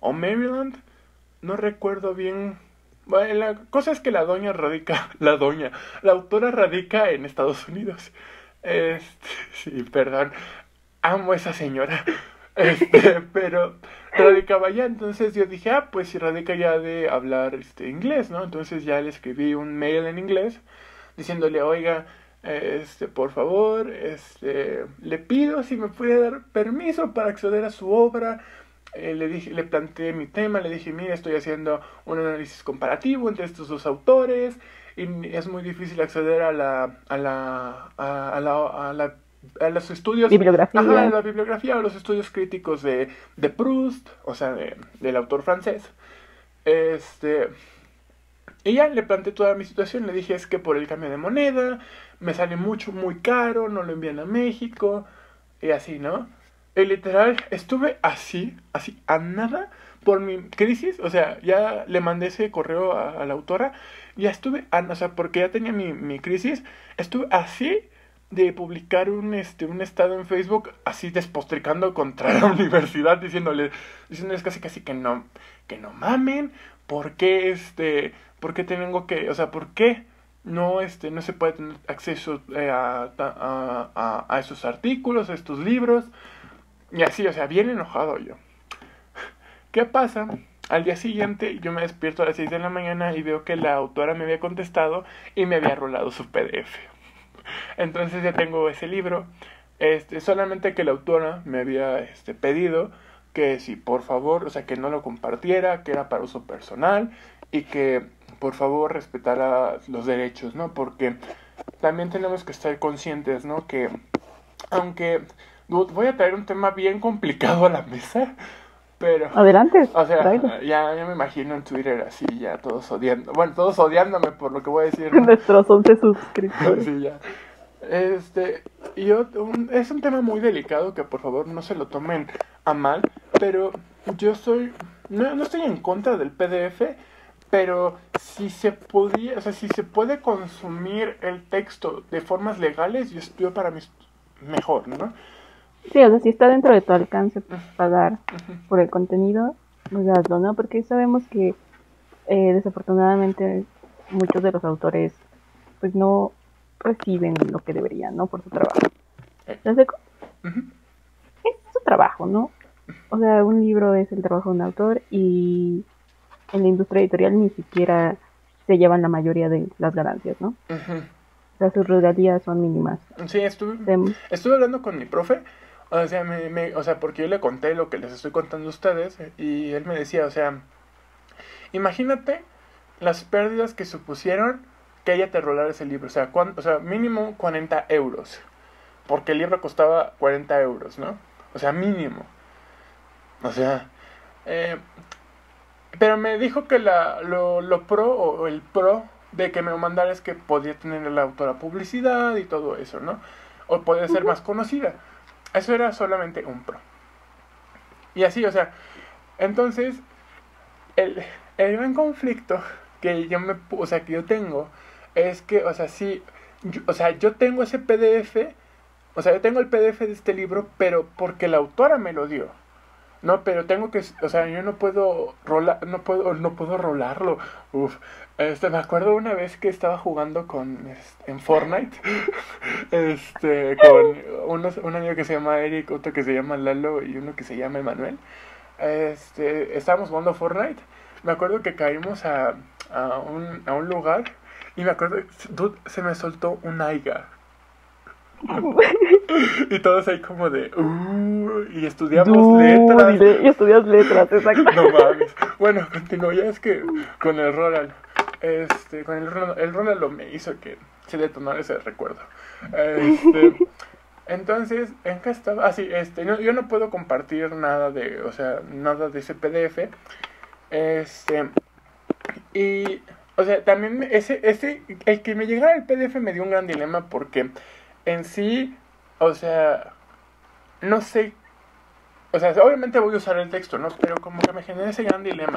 o Maryland, no recuerdo bien. Bueno, la cosa es que la doña radica, la doña, la autora radica en Estados Unidos. Este, sí, perdón, amo a esa señora. Este, pero radicaba ya, entonces yo dije, ah, pues si radica ya de hablar este, inglés, ¿no? Entonces ya le escribí un mail en inglés diciéndole, oiga, este, por favor, este, le pido si me puede dar permiso para acceder a su obra. Eh, le, dije, le planteé mi tema, le dije, mire, estoy haciendo un análisis comparativo entre estos dos autores y es muy difícil acceder a la, a, la, a la a los estudios bibliografía. Ajá, la bibliografía o los estudios críticos de, de Proust, o sea, de, del autor francés. Este, y ya le planteé toda mi situación, le dije es que por el cambio de moneda, me sale mucho, muy caro, no lo envían a México, y así, ¿no? Y literal, estuve así, así, a nada por mi crisis, o sea, ya le mandé ese correo a, la autora, ya estuve, a, o sea, porque ya tenía mi, mi crisis, estuve así de publicar un este un estado en Facebook así despostricando contra la universidad diciéndole diciéndoles casi casi que no que no mamen. Por qué este por qué tengo que o sea por qué no este no se puede tener acceso eh, a, a, a, esos artículos a estos libros y así o sea bien enojado yo. Qué pasa al día siguiente yo me despierto a las 6 de la mañana y veo que la autora me había contestado y me había rolado su PDF entonces ya tengo ese libro. Este, solamente que la autora me había este, pedido que si por favor, o sea, que no lo compartiera, que era para uso personal y que por favor respetara los derechos, ¿no? Porque también tenemos que estar conscientes, ¿no? Que aunque voy a traer un tema bien complicado a la mesa, pero... Adelante. O sea, ya, ya me imagino en Twitter así, ya todos odiando. Bueno, todos odiándome por lo que voy a decir. Nuestros 11 suscriptores. sí, ya. Este, y es un tema muy delicado que por favor no se lo tomen a mal, pero yo soy, no, no estoy en contra del PDF, pero si se podía, o sea, si se puede consumir el texto de formas legales, yo estoy para mí mejor, ¿no? Sí, o sea, si está dentro de tu alcance pagar por el contenido, pues hazlo, ¿no? Porque sabemos que eh, desafortunadamente muchos de los autores pues no reciben lo que deberían, ¿no? Por su trabajo. ¿Estás Es su trabajo, ¿no? O sea, un libro es el trabajo de un autor y en la industria editorial ni siquiera se llevan la mayoría de las ganancias, ¿no? O sea, sus regalías son mínimas. Sí, estuve, estuve hablando con mi profe, o sea, me, o sea, porque yo le conté lo que les estoy contando a ustedes y él me decía, o sea, imagínate las pérdidas que supusieron que ella te rolara ese libro. O sea, o sea, mínimo 40 euros. Porque el libro costaba 40 euros, ¿no? O sea, mínimo. O sea, eh, pero me dijo que la, lo, lo pro o el pro de que me lo mandara es que podía tener la autora publicidad y todo eso, ¿no? O podía ser más conocida. Eso era solamente un pro. Y así, o sea, entonces, el, el gran conflicto que yo me, o sea, que yo tengo es que, o sea, sí, o sea, yo tengo ese PDF, o sea, yo tengo el PDF de este libro, pero porque la autora me lo dio. No, pero tengo que, o sea, yo no puedo rolar, no puedo, no puedo rolarlo. Uf, este, me acuerdo una vez que estaba jugando con, este, en Fortnite, este, con unos, un amigo que se llama Eric, otro que se llama Lalo y uno que se llama Emanuel. Este, estábamos jugando Fortnite. Me acuerdo que caímos a, a, un, a un lugar y me acuerdo, se me soltó un aiga. y todos ahí como de, uh, y estudiamos letras. Y, estudias letras, exacto. no mames. Bueno, continúo, ya es que con el Roland, este, con el Roland, el Roland lo me hizo que se detonara ese recuerdo. Este, entonces, ¿en qué estaba? Ah, sí, este, yo no puedo compartir nada de, o sea, nada de ese PDF. Este, y o sea, también ese, ese, el que me llegara el PDF me dio un gran dilema porque en sí, o sea, no sé, o sea, obviamente voy a usar el texto, ¿no? Pero como que me genera ese gran dilema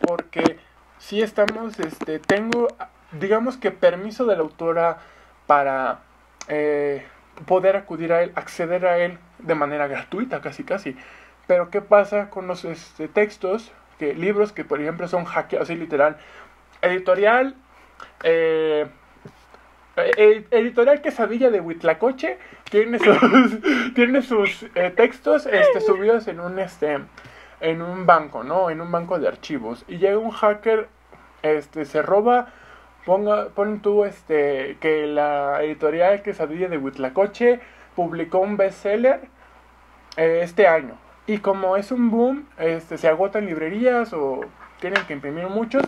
porque si estamos, este, tengo, digamos que permiso de la autora para eh, poder acudir a él, acceder a él de manera gratuita, casi casi. Pero ¿qué pasa con los este, textos, que libros que por ejemplo son hackeados, así literal? editorial eh, editorial Quesadilla de Huitlacoche tiene sus, tiene sus eh, textos este, subidos en un este en un banco, ¿no? En un banco de archivos. Y llega un hacker, este, se roba Ponga, pon tú este, que la editorial Quesadilla de Huitlacoche publicó un bestseller eh, este año. Y como es un boom, este, se agotan librerías o tienen que imprimir muchos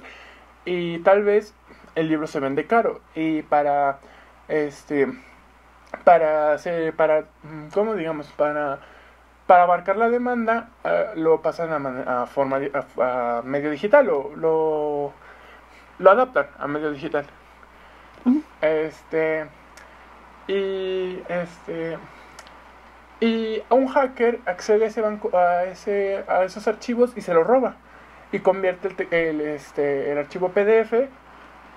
y tal vez el libro se vende caro. Y para, este, para, hacer, para, mm, ¿cómo digamos? Para, para abarcar la demanda, eh, lo pasan a, a, forma, a, a medio digital, lo, lo, lo adaptan a medio digital. Este, y este, y un hacker accede a ese banco, a ese, a esos archivos y se los roba y convierte el, el, este, el archivo PDF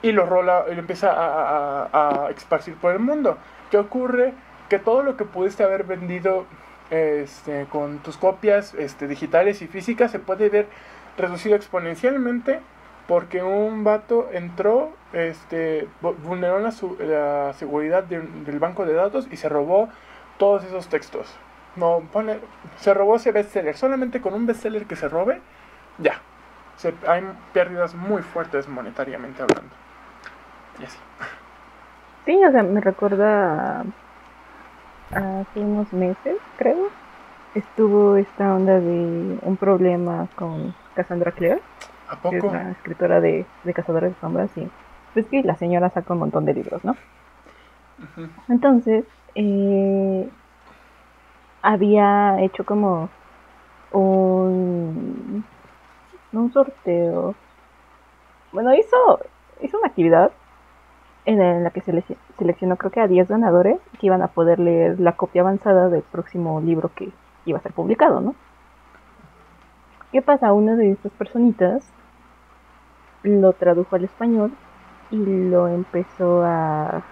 y lo rola y lo empieza a, a, a, esparcir por el mundo. ¿Qué ocurre? Que todo lo que pudiste haber vendido este, con tus copias este, digitales y físicas se puede ver reducido exponencialmente porque un vato entró, este, vulneró la, la seguridad de, del banco de datos y se robó todos esos textos. No, pone, se robó ese bestseller. Solamente con un bestseller que se robe, ya. Se, hay pérdidas muy fuertes monetariamente hablando. Y así. Sí, o sea, me recuerda a, hace unos meses, creo. Estuvo esta onda de un problema con Cassandra Clare. ¿A poco? Que es la escritora de, de Cazadores de Sombras, y pues que la señora saca un montón de libros, ¿no? Uh -huh. Entonces, eh, había hecho como un, un sorteo. Bueno, hizo, hizo una actividad en la que se seleccionó creo que a 10 ganadores que iban a poder leer la copia avanzada del próximo libro que iba a ser publicado, ¿no? ¿Qué pasa? Una de estas personitas lo tradujo al español y lo empezó a,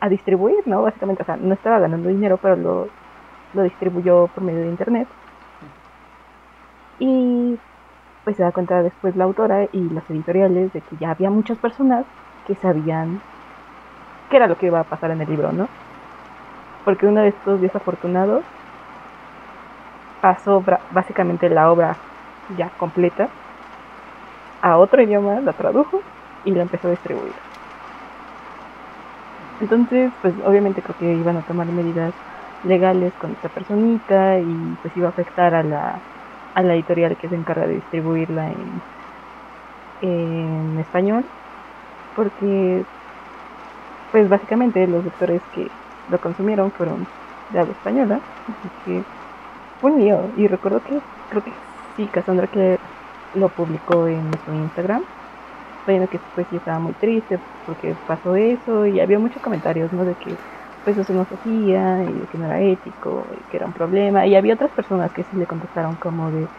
a distribuir, ¿no? Básicamente, o sea, no estaba ganando dinero, pero lo, lo distribuyó por medio de internet. Y pues se da cuenta después la autora y las editoriales de que ya había muchas personas que sabían qué era lo que iba a pasar en el libro, ¿no? Porque uno de estos desafortunados pasó básicamente la obra ya completa a otro idioma, la tradujo y la empezó a distribuir. Entonces, pues obviamente creo que iban a tomar medidas legales con esta personita y pues iba a afectar a la, a la editorial que se encarga de distribuirla en, español porque pues básicamente los lectores que lo consumieron fueron de habla española así que fue un lío. Y recuerdo que creo que sí Cassandra que lo publicó en su Instagram bueno que pues yo estaba muy triste porque pasó eso y había muchos comentarios no de que pues eso no se hacía y que no era ético y que era un problema. Y había otras personas que sí le contestaron como de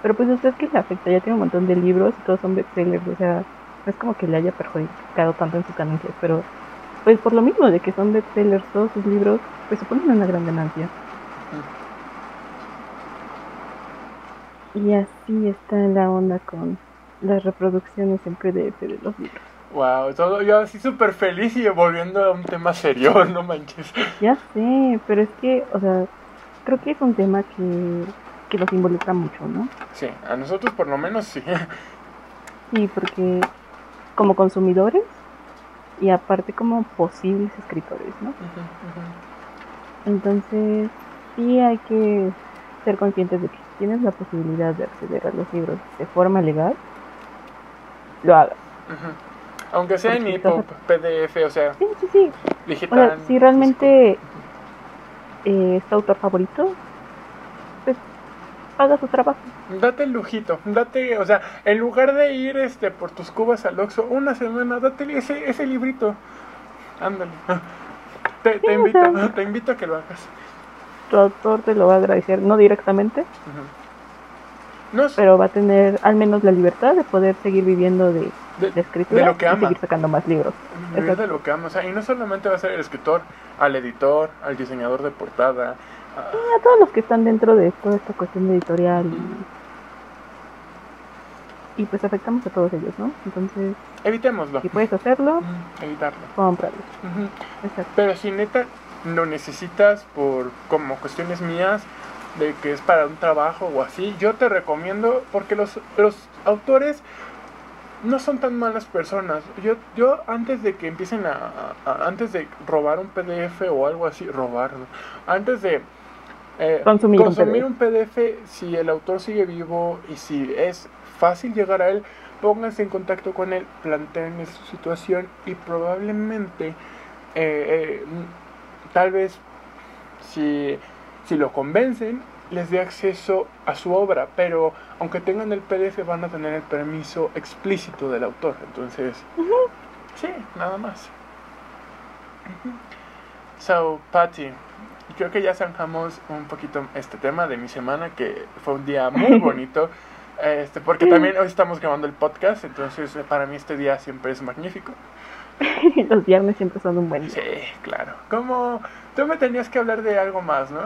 pero pues a usted que le afecta ya tiene un montón de libros y todos son bestsellers o sea no es como que le haya perjudicado tanto en sus ganancias pero pues por lo mismo de que son bestsellers todos sus libros pues suponen una gran ganancia. Y así está la onda con las reproducciones en PDF de los libros Wow, todo yo así súper feliz y volviendo a un tema serio, no manches. Ya sé, pero es que, o sea, creo que es un tema que, que nos involucra mucho, ¿no? Sí, a nosotros por lo menos sí. Sí, porque como consumidores y aparte como posibles escritores, ¿no? Uh -huh, Entonces, sí hay que ser conscientes de que si tienes la posibilidad de acceder a los libros de forma legal, lo hagas. uh -huh. Aunque sea en EPUB, PDF, o sea, sí, sí, sí. digital. O sea, si realmente eh, es tu autor favorito, pues haga su trabajo. Date el lujito, date, o sea, en lugar de ir este por tus cubas al Oxxo una semana, date ese, ese librito. Ándale. Te, Sí, te invito, sea. te invito a que lo hagas. Tu autor te lo va a agradecer, no directamente. No es pero va a tener al menos la libertad de poder seguir viviendo de, de, de escritura de lo que y ama. seguir sacando más libros. Vivir Exacto. de lo que ama, o sea, y no solamente va a ser el escritor, al editor, al diseñador de portada, a- Y a todos los que están dentro de toda esta cuestión editorial y, y pues afectamos a todos ellos, ¿no? Entonces, evitémoslo. si puedes hacerlo, Ujú, Evitarlo. cómpralo. Ujú. Exacto. Pero si neta lo necesitas por como cuestiones mías de que es para un trabajo o así, yo te recomiendo porque los, los autores no son tan malas personas. Yo, yo antes de que empiecen a, a- antes de robar un PDF o algo así, robar, ¿no? antes de eh, Consumir un PDF, si el autor sigue vivo y si es fácil llegar a él, pónganse en contacto con él, planteen su situación y probablemente, eh, eh, tal vez, si, si lo convencen, les dé acceso a su obra, pero aunque tengan el PDF van a tener el permiso explícito del autor, entonces, sí, nada más. So, Patty, creo que ya zanjamos un poquito este tema de mi semana, que fue un día muy bonito. Este, porque también hoy estamos grabando el podcast, entonces eh, para mí este día siempre es magnífico. Los viernes siempre son un buen Sí, claro. Como tú me tenías que hablar de algo más, ¿no?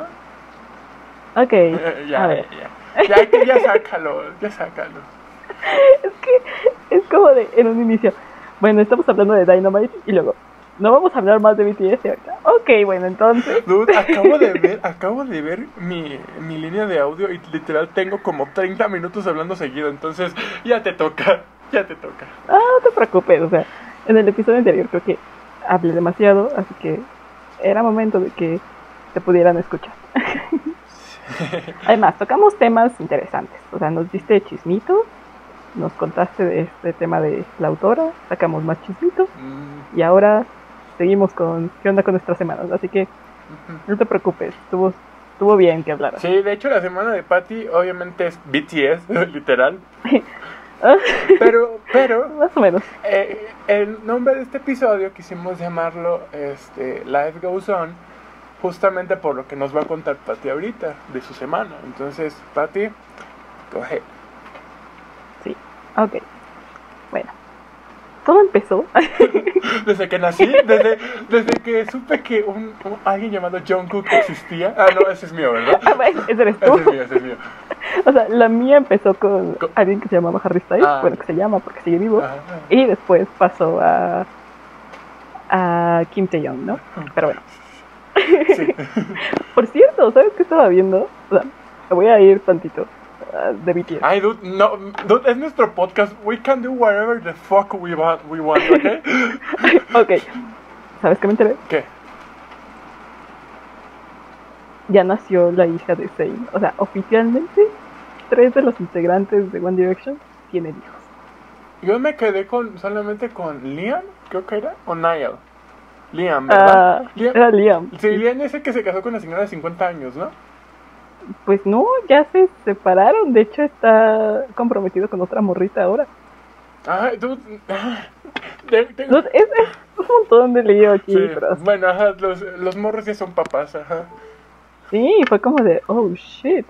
Ok, Eh, ya, a ver. ya, ya, ya sácalo, ya sácalo. Es que es como de en un inicio. Bueno, estamos hablando de Dynamite y luego, no vamos a hablar más de BTS ahorita. Ok, bueno, entonces. Dude, acabo de ver, acabo de ver mi, mi línea de audio y literal tengo como 30 minutos hablando seguido, entonces ya te toca, ya te toca. Ah, no te preocupes, o sea, en el episodio anterior creo que hablé demasiado, así que era momento de que te pudieran escuchar. Además, tocamos temas interesantes, o sea, nos diste chismito, nos contaste de este tema de la autora, sacamos más chismito Mm, y ahora seguimos con qué onda con nuestras semanas, así que no te preocupes, estuvo, estuvo bien que hablaras. Sí, de hecho la semana de Patty obviamente es BTS, literal. Pero, pero, Más o menos. eh, el nombre de este episodio quisimos llamarlo este, Life Goes On, justamente por lo que nos va a contar Patty ahorita, de su semana. Entonces, Patty, coge. Sí, ok. Bueno, todo empezó. Desde que nací, desde, desde que supe que un, un- alguien llamado John Cook existía. Ah, no, ese es mío, ¿verdad? Ah, bueno, ese eres Ese tú. es mío, ese es mío. O sea, la mía empezó con Co- alguien que se llamaba Harry Styles, Ah. bueno, que se llama porque sigue vivo, Ah, y después pasó a, a Kim Tae-young, ¿no? Pero bueno. Sí. Por cierto, ¿sabes qué estaba viendo? O sea, me voy a ir tantito ah, de BTS. Ay, dude, no, dude, es nuestro podcast. We can do whatever the fuck we want, we want ¿ok? ok, ¿sabes qué me enteré? ¿Qué? Ya nació la hija de Zayn. O sea, oficialmente, tres de los integrantes de One Direction tienen hijos. Yo me quedé con solamente con Liam, creo que era, o Niall. Liam, ¿verdad? Ah, Liam- era Liam. Sí, Liam es el que se casó con la señora de 50 años, ¿no? Pues no, ya se separaron. De hecho, está comprometido con otra morrita ahora. Ay, dude. de- de- No, es, es un montón de lío aquí, sí, Bueno, ajá, los, los morros ya son papás, ajá. sí, fue como de, oh shit.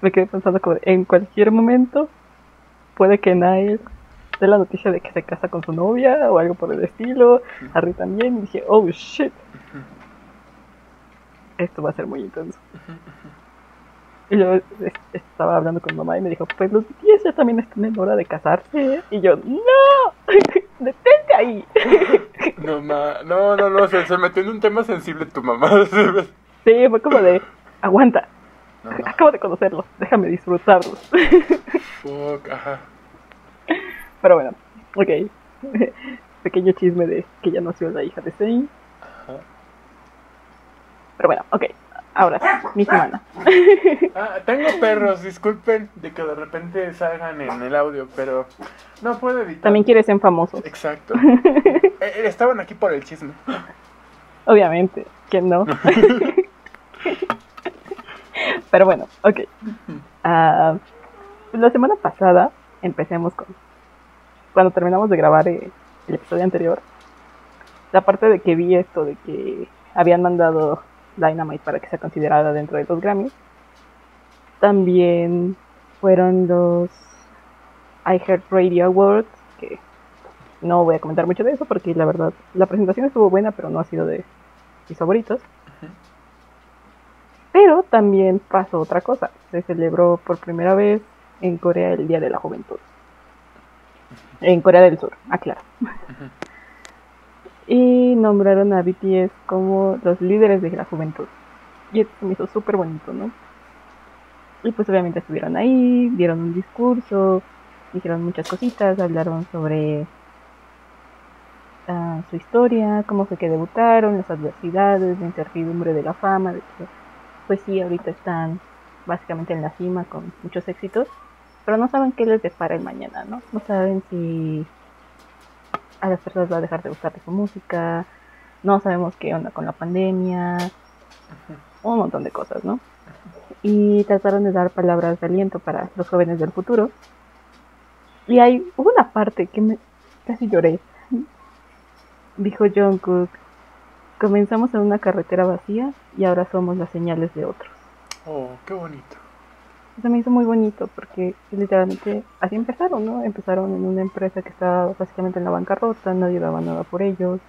Me quedé pensando como de, en cualquier momento puede que Niall dé la noticia de que se casa con su novia o algo por el estilo. Harry también. Y dije, oh shit. Esto va a ser muy intenso. Y es- estaba hablando con mamá y me dijo, pues los BTS ya también están en hora de casarse. Y yo, no, detente ahí. No, ma, no, no, no, se, se metió en un tema sensible tu mamá. Sí, fue como de, aguanta, No, ma, acabo de conocerlos, déjame disfrutarlos. fuck, ajá. Pero bueno, ok. Pequeño chisme de que ya nació la hija de. Ajá. Pero bueno, ok. Ahora, mi semana. Ah, tengo perros, disculpen de que de repente salgan en el audio, pero no puedo evitar. También quieres ser famoso. Exacto. Eh, eh, estaban aquí por el chisme. Obviamente, ¿quién no? Pero bueno, ok. Ah, pues la semana pasada empecemos con. Cuando terminamos de grabar eh, el episodio anterior, la parte de que vi esto de que habían mandado Dynamite para que sea considerada dentro de los Grammys, también fueron los iHeartRadio Awards, que no voy a comentar mucho de eso porque la verdad la presentación estuvo buena, pero no ha sido de mis favoritos. Pero también pasó otra cosa. Se celebró por primera vez en Corea el Día de la Juventud. En Corea del Sur, aclaro. Y nombraron a BTS como los líderes de la juventud. Y esto me hizo súper bonito, ¿no? Y pues obviamente estuvieron ahí, dieron un discurso, hicieron muchas cositas, hablaron sobre ah, su historia, cómo fue que debutaron, las adversidades, la incertidumbre de la fama, de que pues sí, ahorita están básicamente en la cima con muchos éxitos, pero no saben qué les depara el mañana, ¿no? No saben si a las personas va a dejar de gustar su música, no sabemos qué onda con la pandemia, un montón de cosas, ¿no? Y trataron de dar palabras de aliento para los jóvenes del futuro. Y hay hubo una parte que me casi lloré. Dijo John Cook, comenzamos en una carretera vacía y ahora somos las señales de otros. Oh, qué bonito. Se me hizo muy bonito porque literalmente así empezaron, ¿no? Empezaron en una empresa que estaba básicamente en la bancarrota, nadie daba nada por ellos,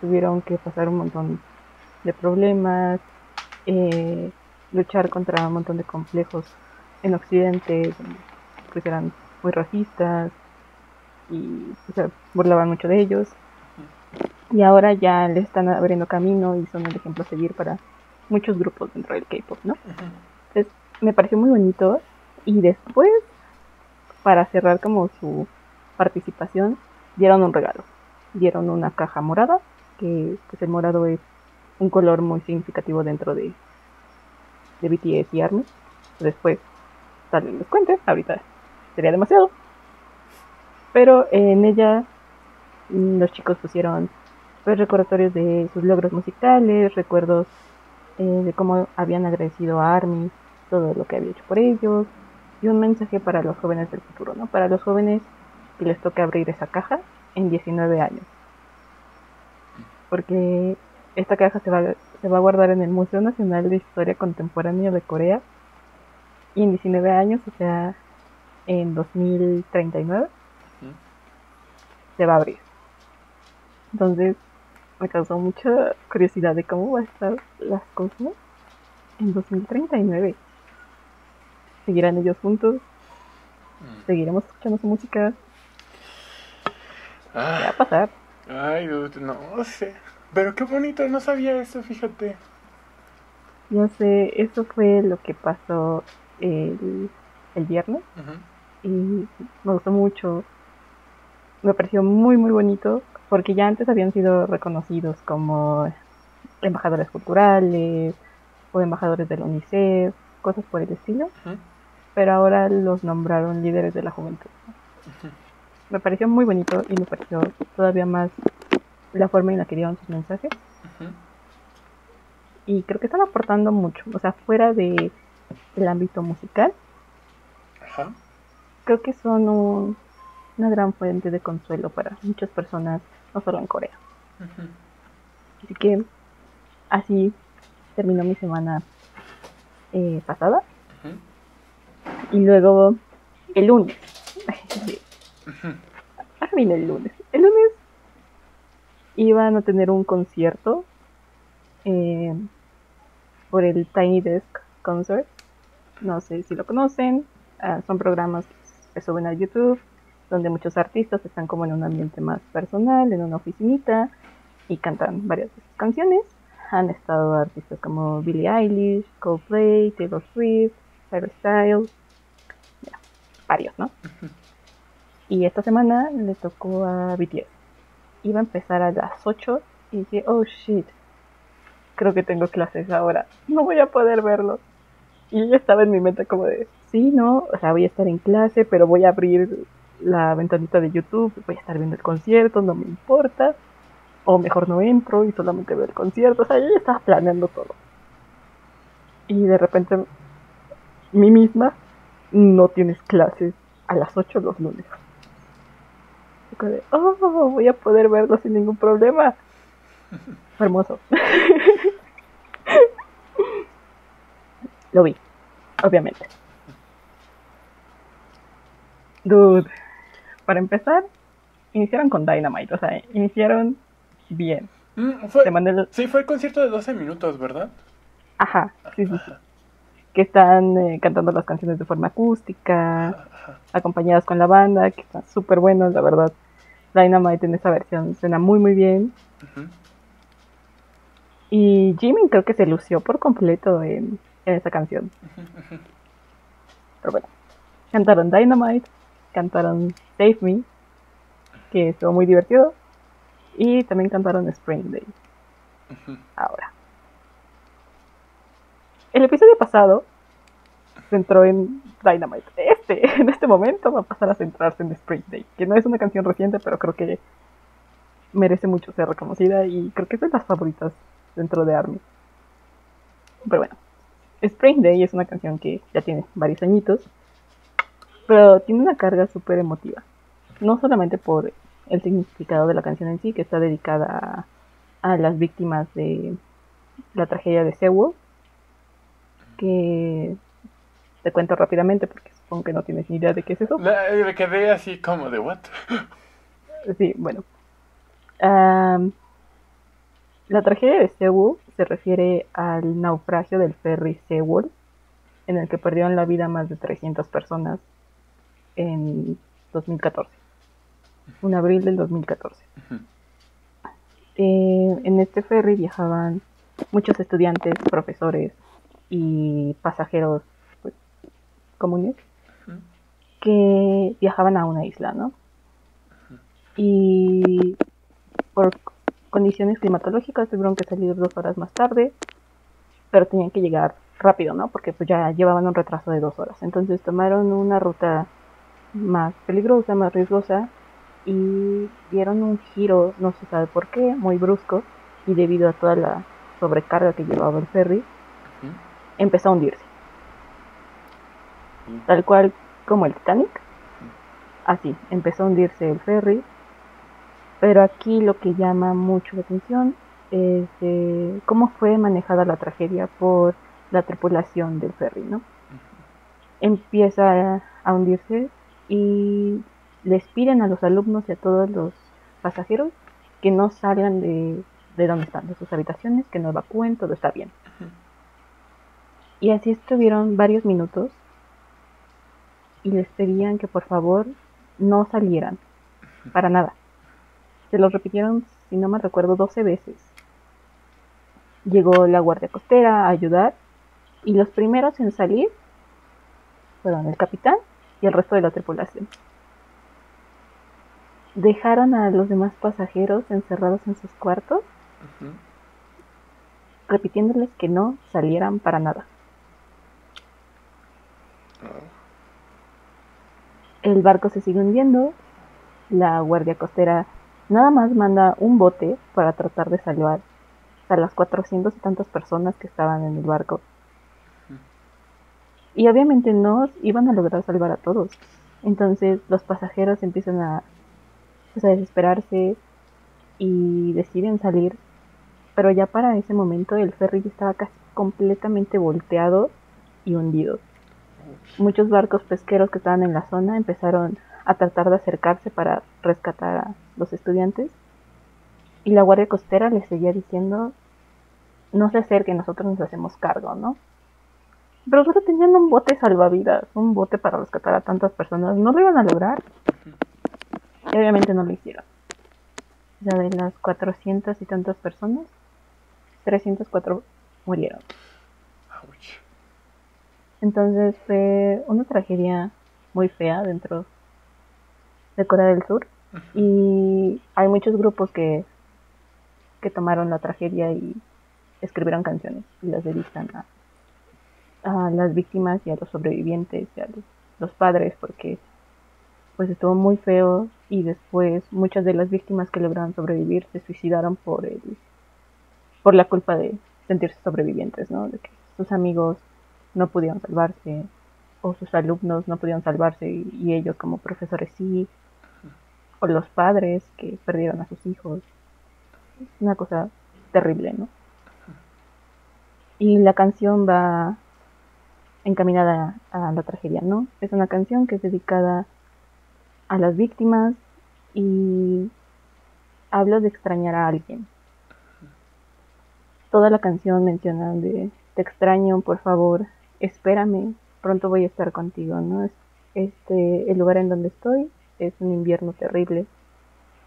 tuvieron que pasar un montón de problemas, eh, luchar contra un montón de complejos en Occidente, pues eran muy racistas y o sea, burlaban mucho de ellos. Y ahora ya le están abriendo camino y son el ejemplo a seguir para muchos grupos dentro del K-pop, ¿no? Entonces, me pareció muy bonito. Y después, para cerrar como su participación, dieron un regalo. Dieron una caja morada, que pues el morado es un color muy significativo dentro de, de BTS y ARMY. Después, tal vez les cuente, ahorita sería demasiado. Pero en ella los chicos pusieron pues, recordatorios de sus logros musicales, recuerdos eh, de cómo habían agradecido a ARMY todo lo que había hecho por ellos y un mensaje para los jóvenes del futuro, ¿no? Para los jóvenes que les toca abrir esa caja en 19 años. Porque esta caja se va, se va a guardar en el Museo Nacional de Historia Contemporánea de Corea y en 19 años, o sea, en 2039, se va a abrir. Entonces, me causó mucha curiosidad de cómo va a estar las cosas en 2039. ¿Seguirán ellos juntos? ¿Seguiremos escuchando su música? ¿Qué va a Ah, pasar? ay, dude, no sé. Pero qué bonito, no sabía eso, fíjate. No sé, eso fue lo que pasó el, el viernes y me gustó mucho. Me pareció muy, muy bonito porque ya antes habían sido reconocidos como embajadores culturales o embajadores del UNICEF, cosas por el estilo, Ujú. Pero ahora los nombraron líderes de la juventud. Me pareció muy bonito y me pareció todavía más la forma en la que dieron sus mensajes y creo que están aportando mucho, o sea, fuera de el ámbito musical, Ajá. creo que son un- una gran fuente de consuelo para muchas personas, no solo en Corea. Así que así terminó mi semana eh, pasada. Y luego el lunes. Viene el lunes. El lunes iban a tener un concierto eh, por el Tiny Desk Concert. No sé si lo conocen. ah, son programas que se suben a YouTube donde muchos artistas están como en un ambiente más personal, en una oficinita y cantan varias de sus canciones. Han estado artistas como Billie Eilish, Coldplay, Taylor Swift, Harry Styles, ¿no? Y esta semana le tocó a BTS. Iba a empezar a las 8 y dije, oh shit, creo que tengo clases ahora, no voy a poder verlo. Y yo estaba en mi mente como de, sí, no, o sea, voy a estar en clase, pero voy a abrir la ventanita de YouTube, voy a estar viendo el concierto, no me importa. O mejor no entro y solamente veo el concierto. O sea, yo estaba planeando todo. Y de repente, mí misma, no tienes clases a las 8 los lunes. De, oh, voy a poder verlo sin ningún problema. Hermoso. Lo vi, obviamente. Dude, para empezar, iniciaron con Dynamite, o sea, iniciaron bien. Mm, fue-. Sí, fue el concierto de 12 minutos, ¿verdad? Ajá, sí, sí, sí. Que están eh, cantando las canciones de forma acústica, Ajá. acompañadas con la banda, que están súper buenos, la verdad. Dynamite en esta versión suena muy, muy bien. Y Jimin creo que se lució por completo en, en esa canción. Pero bueno, cantaron Dynamite cantaron Save Me, que estuvo muy divertido. Y también cantaron Spring Day. Ahora. El episodio pasado se entró en Dynamite. Este, en este momento, va a pasar a centrarse en Spring Day, que no es una canción reciente, pero creo que merece mucho ser reconocida y creo que es de las favoritas dentro de ARMY. Pero bueno, Spring Day es una canción que ya tiene varios añitos, pero tiene una carga súper emotiva. No solamente por el significado de la canción en sí, que está dedicada a, a las víctimas de la tragedia de Sewell, que te cuento rápidamente porque supongo que no tienes ni idea de qué es eso. Me quedé así como de what. Sí, bueno. Um, la tragedia de Sewell se refiere al naufragio del ferry Sewell, en el que perdieron la vida más de 300 personas en 2014. Un abril del 2014. Eh, en este ferry viajaban muchos estudiantes, profesores y pasajeros pues, comunes que viajaban a una isla, ¿no? Y por condiciones climatológicas tuvieron que salir dos horas más tarde, pero tenían que llegar rápido, ¿no? Porque pues ya llevaban un retraso de dos horas. Entonces tomaron una ruta más peligrosa, más riesgosa y dieron un giro, no se sabe por qué, muy brusco y debido a toda la sobrecarga que llevaba el ferry, empezó a hundirse. Tal cual como el Titanic. Así, empezó a hundirse el ferry. Pero aquí lo que llama mucho la atención es cómo fue manejada la tragedia por la tripulación del ferry, ¿no? Empieza a hundirse y les piden a los alumnos y a todos los pasajeros que no salgan de, de donde están, de sus habitaciones, que no evacúen, todo está bien. Y así estuvieron varios minutos y les pedían que por favor no salieran, para nada. Se los repitieron, si no me recuerdo, 12 veces. Llegó la guardia costera a ayudar y los primeros en salir fueron el capitán y el resto de la tripulación. Dejaron a los demás pasajeros encerrados en sus cuartos, repitiéndoles que no salieran para nada. El barco se sigue hundiendo. La guardia costera nada más manda un bote para tratar de salvar a las 400 y tantas personas que estaban en el barco. Y obviamente no iban a lograr salvar a todos. Entonces los pasajeros empiezan a, a desesperarse y deciden salir. Pero ya para ese momento el ferry estaba casi completamente volteado y hundido. Muchos barcos pesqueros que estaban en la zona empezaron a tratar de acercarse para rescatar a los estudiantes. Y la guardia costera les seguía diciendo, no se acerquen, nosotros nos hacemos cargo, ¿no? Pero solo tenían un bote salvavidas, un bote para rescatar a tantas personas. ¿No lo iban a lograr? Y obviamente no lo hicieron. Ya de las 400 y tantas personas, 304 murieron. Entonces fue una tragedia muy fea dentro de Corea del Sur. Y hay muchos grupos que, que tomaron la tragedia y escribieron canciones y las dedican a, a las víctimas y a los sobrevivientes y a los, padres porque pues estuvo muy feo y después muchas de las víctimas que lograron sobrevivir se suicidaron por el por la culpa de sentirse sobrevivientes, ¿no? De que sus amigos no pudieron salvarse o sus alumnos no pudieron salvarse y, ellos como profesores sí o los padres que perdieron a sus hijos. Es una cosa terrible, ¿no? Y la canción va encaminada a la tragedia, ¿no? Es una canción que es dedicada a las víctimas y habla de extrañar a alguien. Toda la canción menciona de te extraño, por favor, espérame, pronto voy a estar contigo, ¿no? Este, el lugar en donde estoy es un invierno terrible,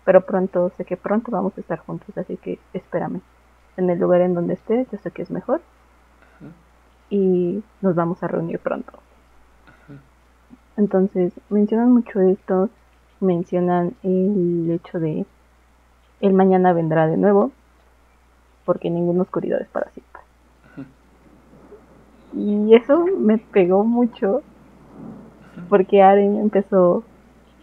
pero pronto, sé que pronto vamos a estar juntos, así que espérame. En el lugar en donde estés, yo sé que es mejor y nos vamos a reunir pronto. Entonces, mencionan mucho esto, mencionan el hecho de el mañana vendrá de nuevo, porque ninguna oscuridad es para siempre. Y eso me pegó mucho, porque Aren empezó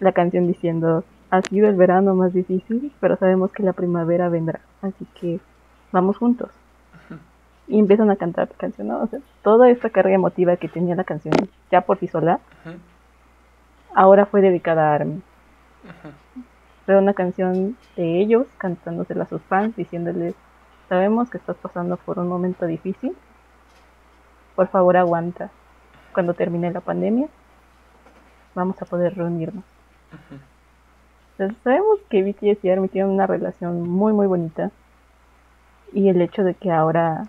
la canción diciendo, ha sido el verano más difícil, pero sabemos que la primavera vendrá, así que vamos juntos. Y empiezan a cantar la canción, ¿no? O sea, toda esta carga emotiva que tenía la canción ya por sí sola, ahora fue dedicada a Armin. Fue una canción de ellos cantándosela a sus fans, diciéndoles, sabemos que estás pasando por un momento difícil, por favor aguanta. Cuando termine la pandemia, vamos a poder reunirnos. sabemos que BTS y Armin tienen una relación muy muy bonita. Y el hecho de que ahora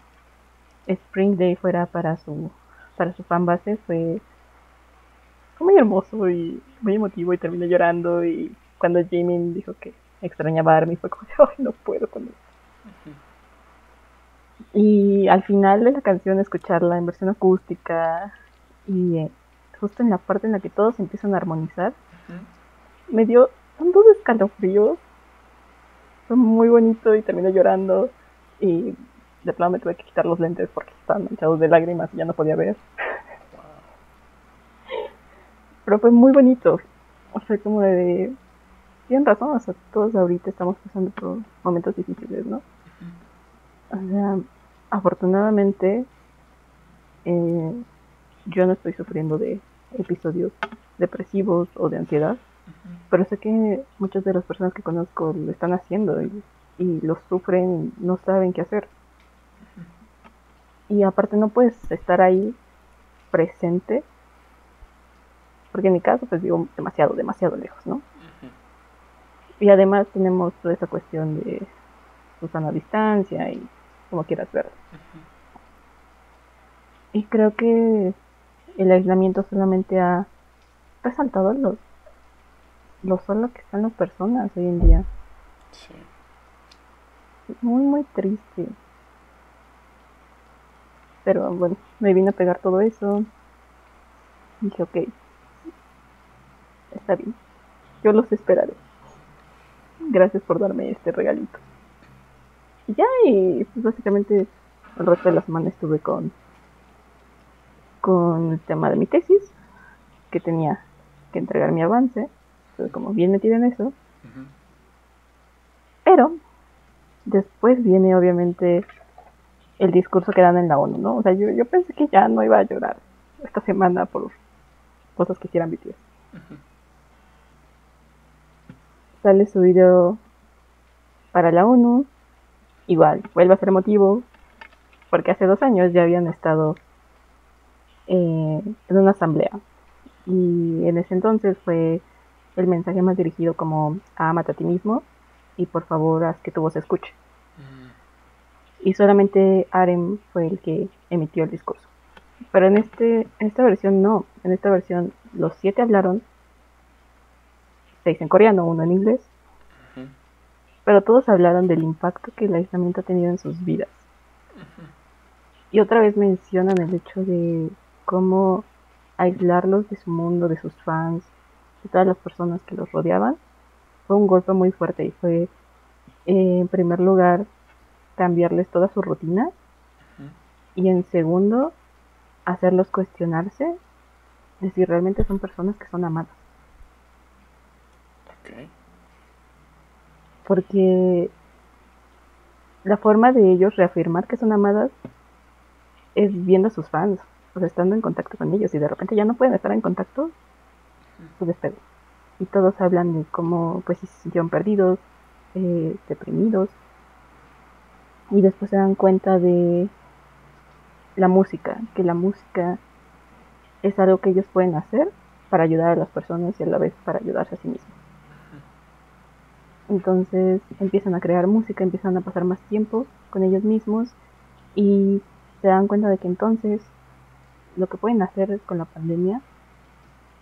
Spring Day fuera para su para su fan base fue, fue muy hermoso y muy emotivo y terminé llorando. Y cuando Jimin dijo que extrañaba a Armin fue como ay no puedo con esto y al final de la canción escucharla en versión acústica y eh, justo en la parte en la que todos empiezan a armonizar me dio tantos escalofríos fue muy bonito y terminé llorando y de plano me tuve que quitar los lentes porque estaban manchados de lágrimas y ya no podía ver. Pero fue muy bonito. O sea, como de... Tienen razón, o sea, todos ahorita estamos pasando por momentos difíciles, ¿no? O sea, afortunadamente eh, yo no estoy sufriendo de episodios depresivos o de ansiedad, pero sé que muchas de las personas que conozco lo están haciendo y, y lo sufren y no saben qué hacer. Y aparte no puedes estar ahí presente, porque en mi caso pues digo demasiado, demasiado lejos, ¿no? Y además tenemos toda esa cuestión de Susana a distancia y como quieras verlo. Y creo que el aislamiento solamente ha resaltado lo, lo solo que están las personas hoy en día. Sí. Muy, muy triste. Pero bueno, me vine a pegar todo eso. Y dije, ok, está bien. Yo los esperaré. Gracias por darme este regalito. Y ya, y pues básicamente el resto de la semana estuve con con el tema de mi tesis, que tenía que entregar mi avance, estuve como bien metida en eso. Pero después viene obviamente el discurso que dan en la ONU, ¿no? O sea, yo, yo pensé que ya no iba a llorar esta semana por cosas que quieran BTS. Sale su video para la ONU, igual, vuelve a ser motivo, porque hace dos años ya habían estado eh, en una asamblea. Y en ese entonces fue el mensaje más dirigido como amate a ti mismo y por favor haz que tu voz se escuche. Y solamente Arem fue el que emitió el discurso. Pero en, este, en esta versión no. En esta versión los siete hablaron. Seis en coreano, uno en inglés. Pero todos hablaron del impacto que el aislamiento ha tenido en sus vidas. Y otra vez mencionan el hecho de cómo aislarlos de su mundo, de sus fans, de todas las personas que los rodeaban. Fue un golpe muy fuerte y fue, eh, en primer lugar, cambiarles toda su rutina y en segundo hacerlos cuestionarse de si realmente son personas que son amadas. Porque la forma de ellos reafirmar que son amadas es viendo a sus fans, o sea, estando en contacto con ellos y de repente ya no pueden estar en contacto, su despego. Y todos hablan de cómo pues se sintieron perdidos, eh, deprimidos, y después se dan cuenta de la música, que la música es algo que ellos pueden hacer para ayudar a las personas y a la vez para ayudarse a sí mismos. Entonces empiezan a crear música, empiezan a pasar más tiempo con ellos mismos y se dan cuenta de que entonces lo que pueden hacer con la pandemia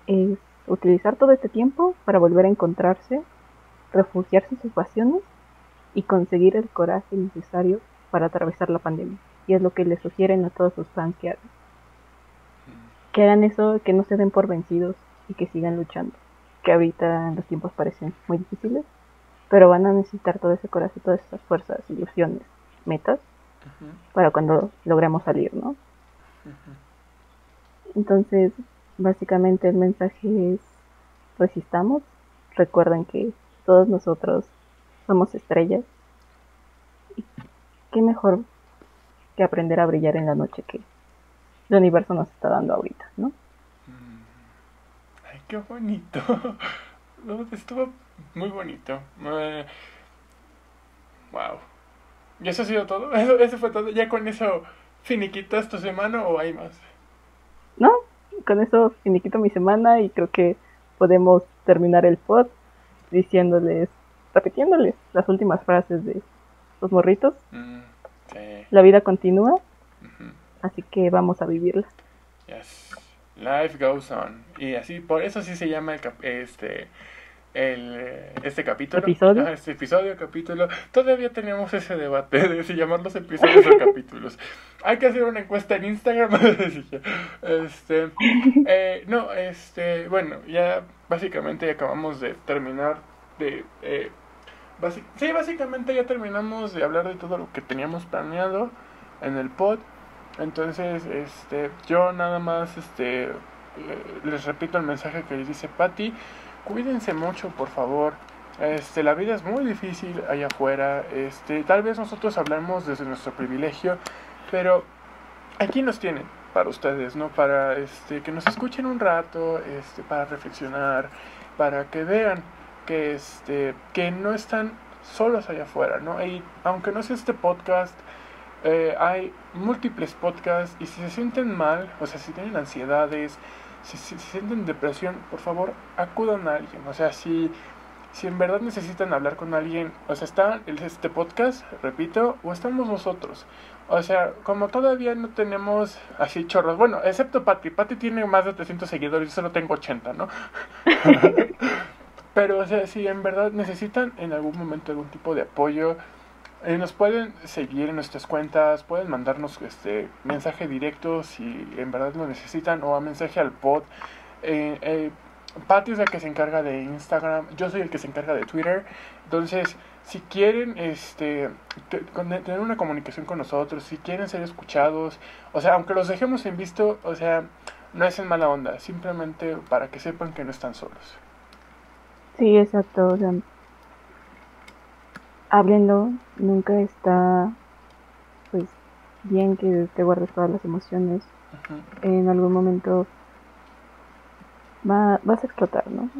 es utilizar todo este tiempo para volver a encontrarse, refugiarse en sus pasiones y conseguir el coraje necesario para atravesar la pandemia. Y es lo que les sugieren a todos sus fans que hagan. Que hagan eso, que no se den por vencidos, y que sigan luchando. Que ahorita los tiempos parecen muy difíciles, pero van a necesitar todo ese corazón, todas esas fuerzas, ilusiones, metas, para cuando logremos salir, ¿no? Entonces, básicamente el mensaje es resistamos, recuerden que todos nosotros somos estrellas y qué mejor que aprender a brillar en la noche que el universo nos está dando ahorita, ¿no? Mm. Ay, qué bonito. No, Estuvo muy bonito. Eh, wow. ¿Y eso ha sido todo? ¿Eso, eso fue todo? ¿Ya con eso finiquitas tu semana o hay más? ¿No? Con eso finiquito mi semana y creo que podemos terminar el pod diciéndoles, repitiéndoles las últimas frases de los morritos. Mm, sí. La vida continúa, así que vamos a vivirla. Yes. Life goes on. Y así, por eso sí se llama el cap- este el eh, este capítulo. ¿Episodio? Ajá, este episodio, capítulo. Todavía tenemos ese debate de si llamar los episodios o capítulos. Hay que hacer una encuesta en Instagram. este eh, no, este, bueno, ya básicamente ya acabamos de terminar de eh, sí, básicamente ya terminamos de hablar de todo lo que teníamos planeado en el pod. Entonces, este, yo nada más, este, le- les repito el mensaje que les dice Patty, cuídense mucho, por favor. Este, la vida es muy difícil allá afuera. Este, tal vez nosotros hablamos desde nuestro privilegio, pero aquí nos tienen para ustedes, ¿no? Para este, que nos escuchen un rato, este, para reflexionar, para que vean que, este, que no están solos allá afuera, ¿no? Y aunque no sea este podcast, eh, hay múltiples podcasts y si se sienten mal, o sea, si tienen ansiedades, si, si- si sienten depresión, por favor, acudan a alguien. O sea, si, si en verdad necesitan hablar con alguien, o sea, está este podcast, repito, o estamos nosotros. O sea, como todavía no tenemos así chorros, bueno, excepto Patty. Patty tiene más de 300 seguidores, yo solo tengo 80, ¿no? Pero, o sea, si en verdad necesitan en algún momento algún tipo de apoyo, eh, nos pueden seguir en nuestras cuentas, pueden mandarnos este mensaje directo si en verdad lo necesitan o a mensaje al pod. Eh, eh, Patty es la que se encarga de Instagram, yo soy el que se encarga de Twitter. Entonces, si quieren este tener una comunicación con nosotros, si quieren ser escuchados, o sea, aunque los dejemos en visto, o sea, no es en mala onda, simplemente para que sepan que no están solos. Sí, exacto. O háblenlo. Nunca está, pues, bien que te guardes todas las emociones. En algún momento va, vas a explotar, ¿no?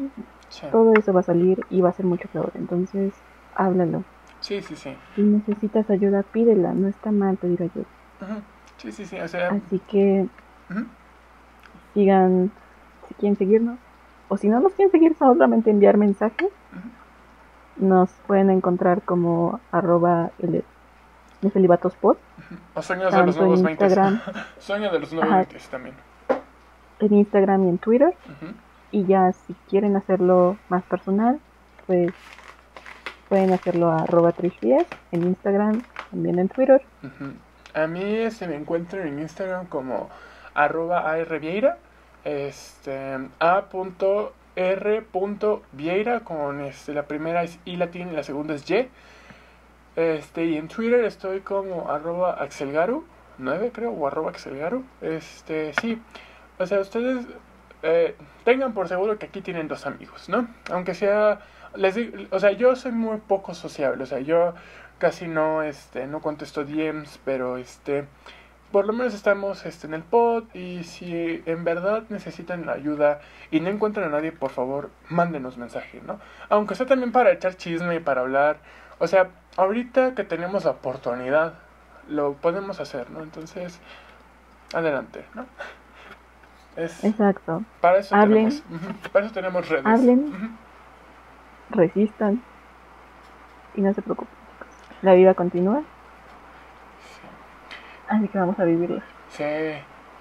Sí, Todo eso va a salir y va a ser mucho peor. Entonces, háblalo. sí, sí. sí. Si necesitas ayuda, pídela. No está mal pedir ayuda. Sí, sí, sí, o sea, Así que sigan, si quieren seguirnos. O si no nos quieren seguir, solamente enviar mensajes. Nos pueden encontrar como arroba el, nefelibatospod ujú. O sueños de los nuevos 20. Instagram, Sueños de los nuevos Ajá. 20 también. en Instagram y en Twitter. Y ya si quieren hacerlo más personal, pues pueden hacerlo a arroba trishdias en Instagram, también en Twitter. A mí se me encuentran en Instagram como arroba arvieira, este, a.r.vieira con este, la primera es i latina y la segunda es y. Este, y en Twitter estoy como arroba axelgaru, 9 creo, o arroba axelgaru. Este, sí, o sea, ustedes eh, tengan por seguro que aquí tienen dos amigos, ¿no? Aunque sea, les digo, o sea, yo soy muy poco sociable, o sea, yo casi no, este, no contesto DMs, pero este, por lo menos estamos este, en el pod y si en verdad necesitan ayuda y no encuentran a nadie, por favor, mándenos mensaje, ¿no? Aunque sea también para echar chisme y para hablar, o sea, ahorita que tenemos la oportunidad, lo podemos hacer, ¿no? Entonces, adelante, ¿no? Es, Exacto. para eso hablen. tenemos, para eso tenemos redes. Hablen. Resistan y no se preocupen. La vida continúa, así que vamos a vivirla. Sí.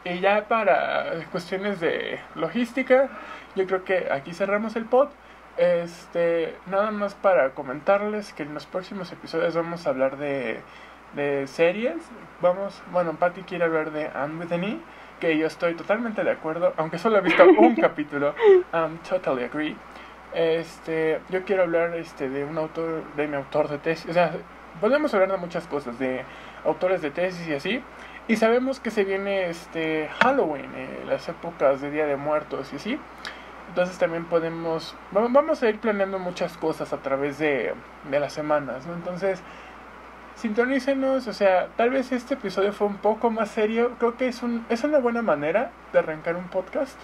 Y ya para cuestiones de logística, yo creo que aquí cerramos el pod. Este, nada más para comentarles que en los próximos episodios vamos a hablar de, de series. Vamos, bueno, Patty quiere hablar de Anne with an E, que yo estoy totalmente de acuerdo, aunque solo he visto un capítulo, um, totally agree. Este, yo quiero hablar este, de un autor, de mi autor de tesis, o sea, podemos hablar de muchas cosas, de autores de tesis y así, y sabemos que se viene este Halloween, eh, las épocas de Día de Muertos y así, entonces también podemos, vamos a ir planeando muchas cosas a través de, de las semanas, ¿no? Entonces, sintonícenos, o sea, tal vez este episodio fue un poco más serio, creo que es, un, es una buena manera de arrancar un podcast,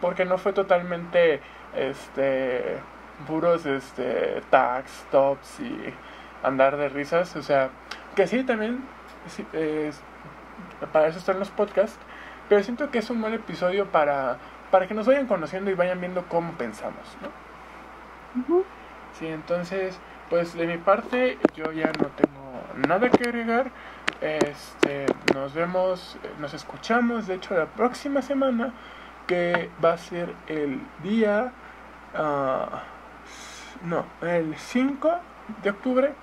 porque no fue totalmente, este, puros, este, tags, tops y andar de risas, o sea, que sí, también, para eso están los podcasts, pero siento que es un buen episodio para, para que nos vayan conociendo y vayan viendo cómo pensamos, ¿no? Sí, entonces, pues de mi parte, yo ya no tengo nada que agregar. Este, nos vemos, nos escuchamos, de hecho, la próxima semana, que va a ser el día, uh, no, el 5 de octubre.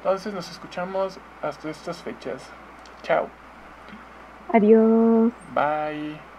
Entonces nos escuchamos hasta estas fechas. Chao. Adiós. Bye.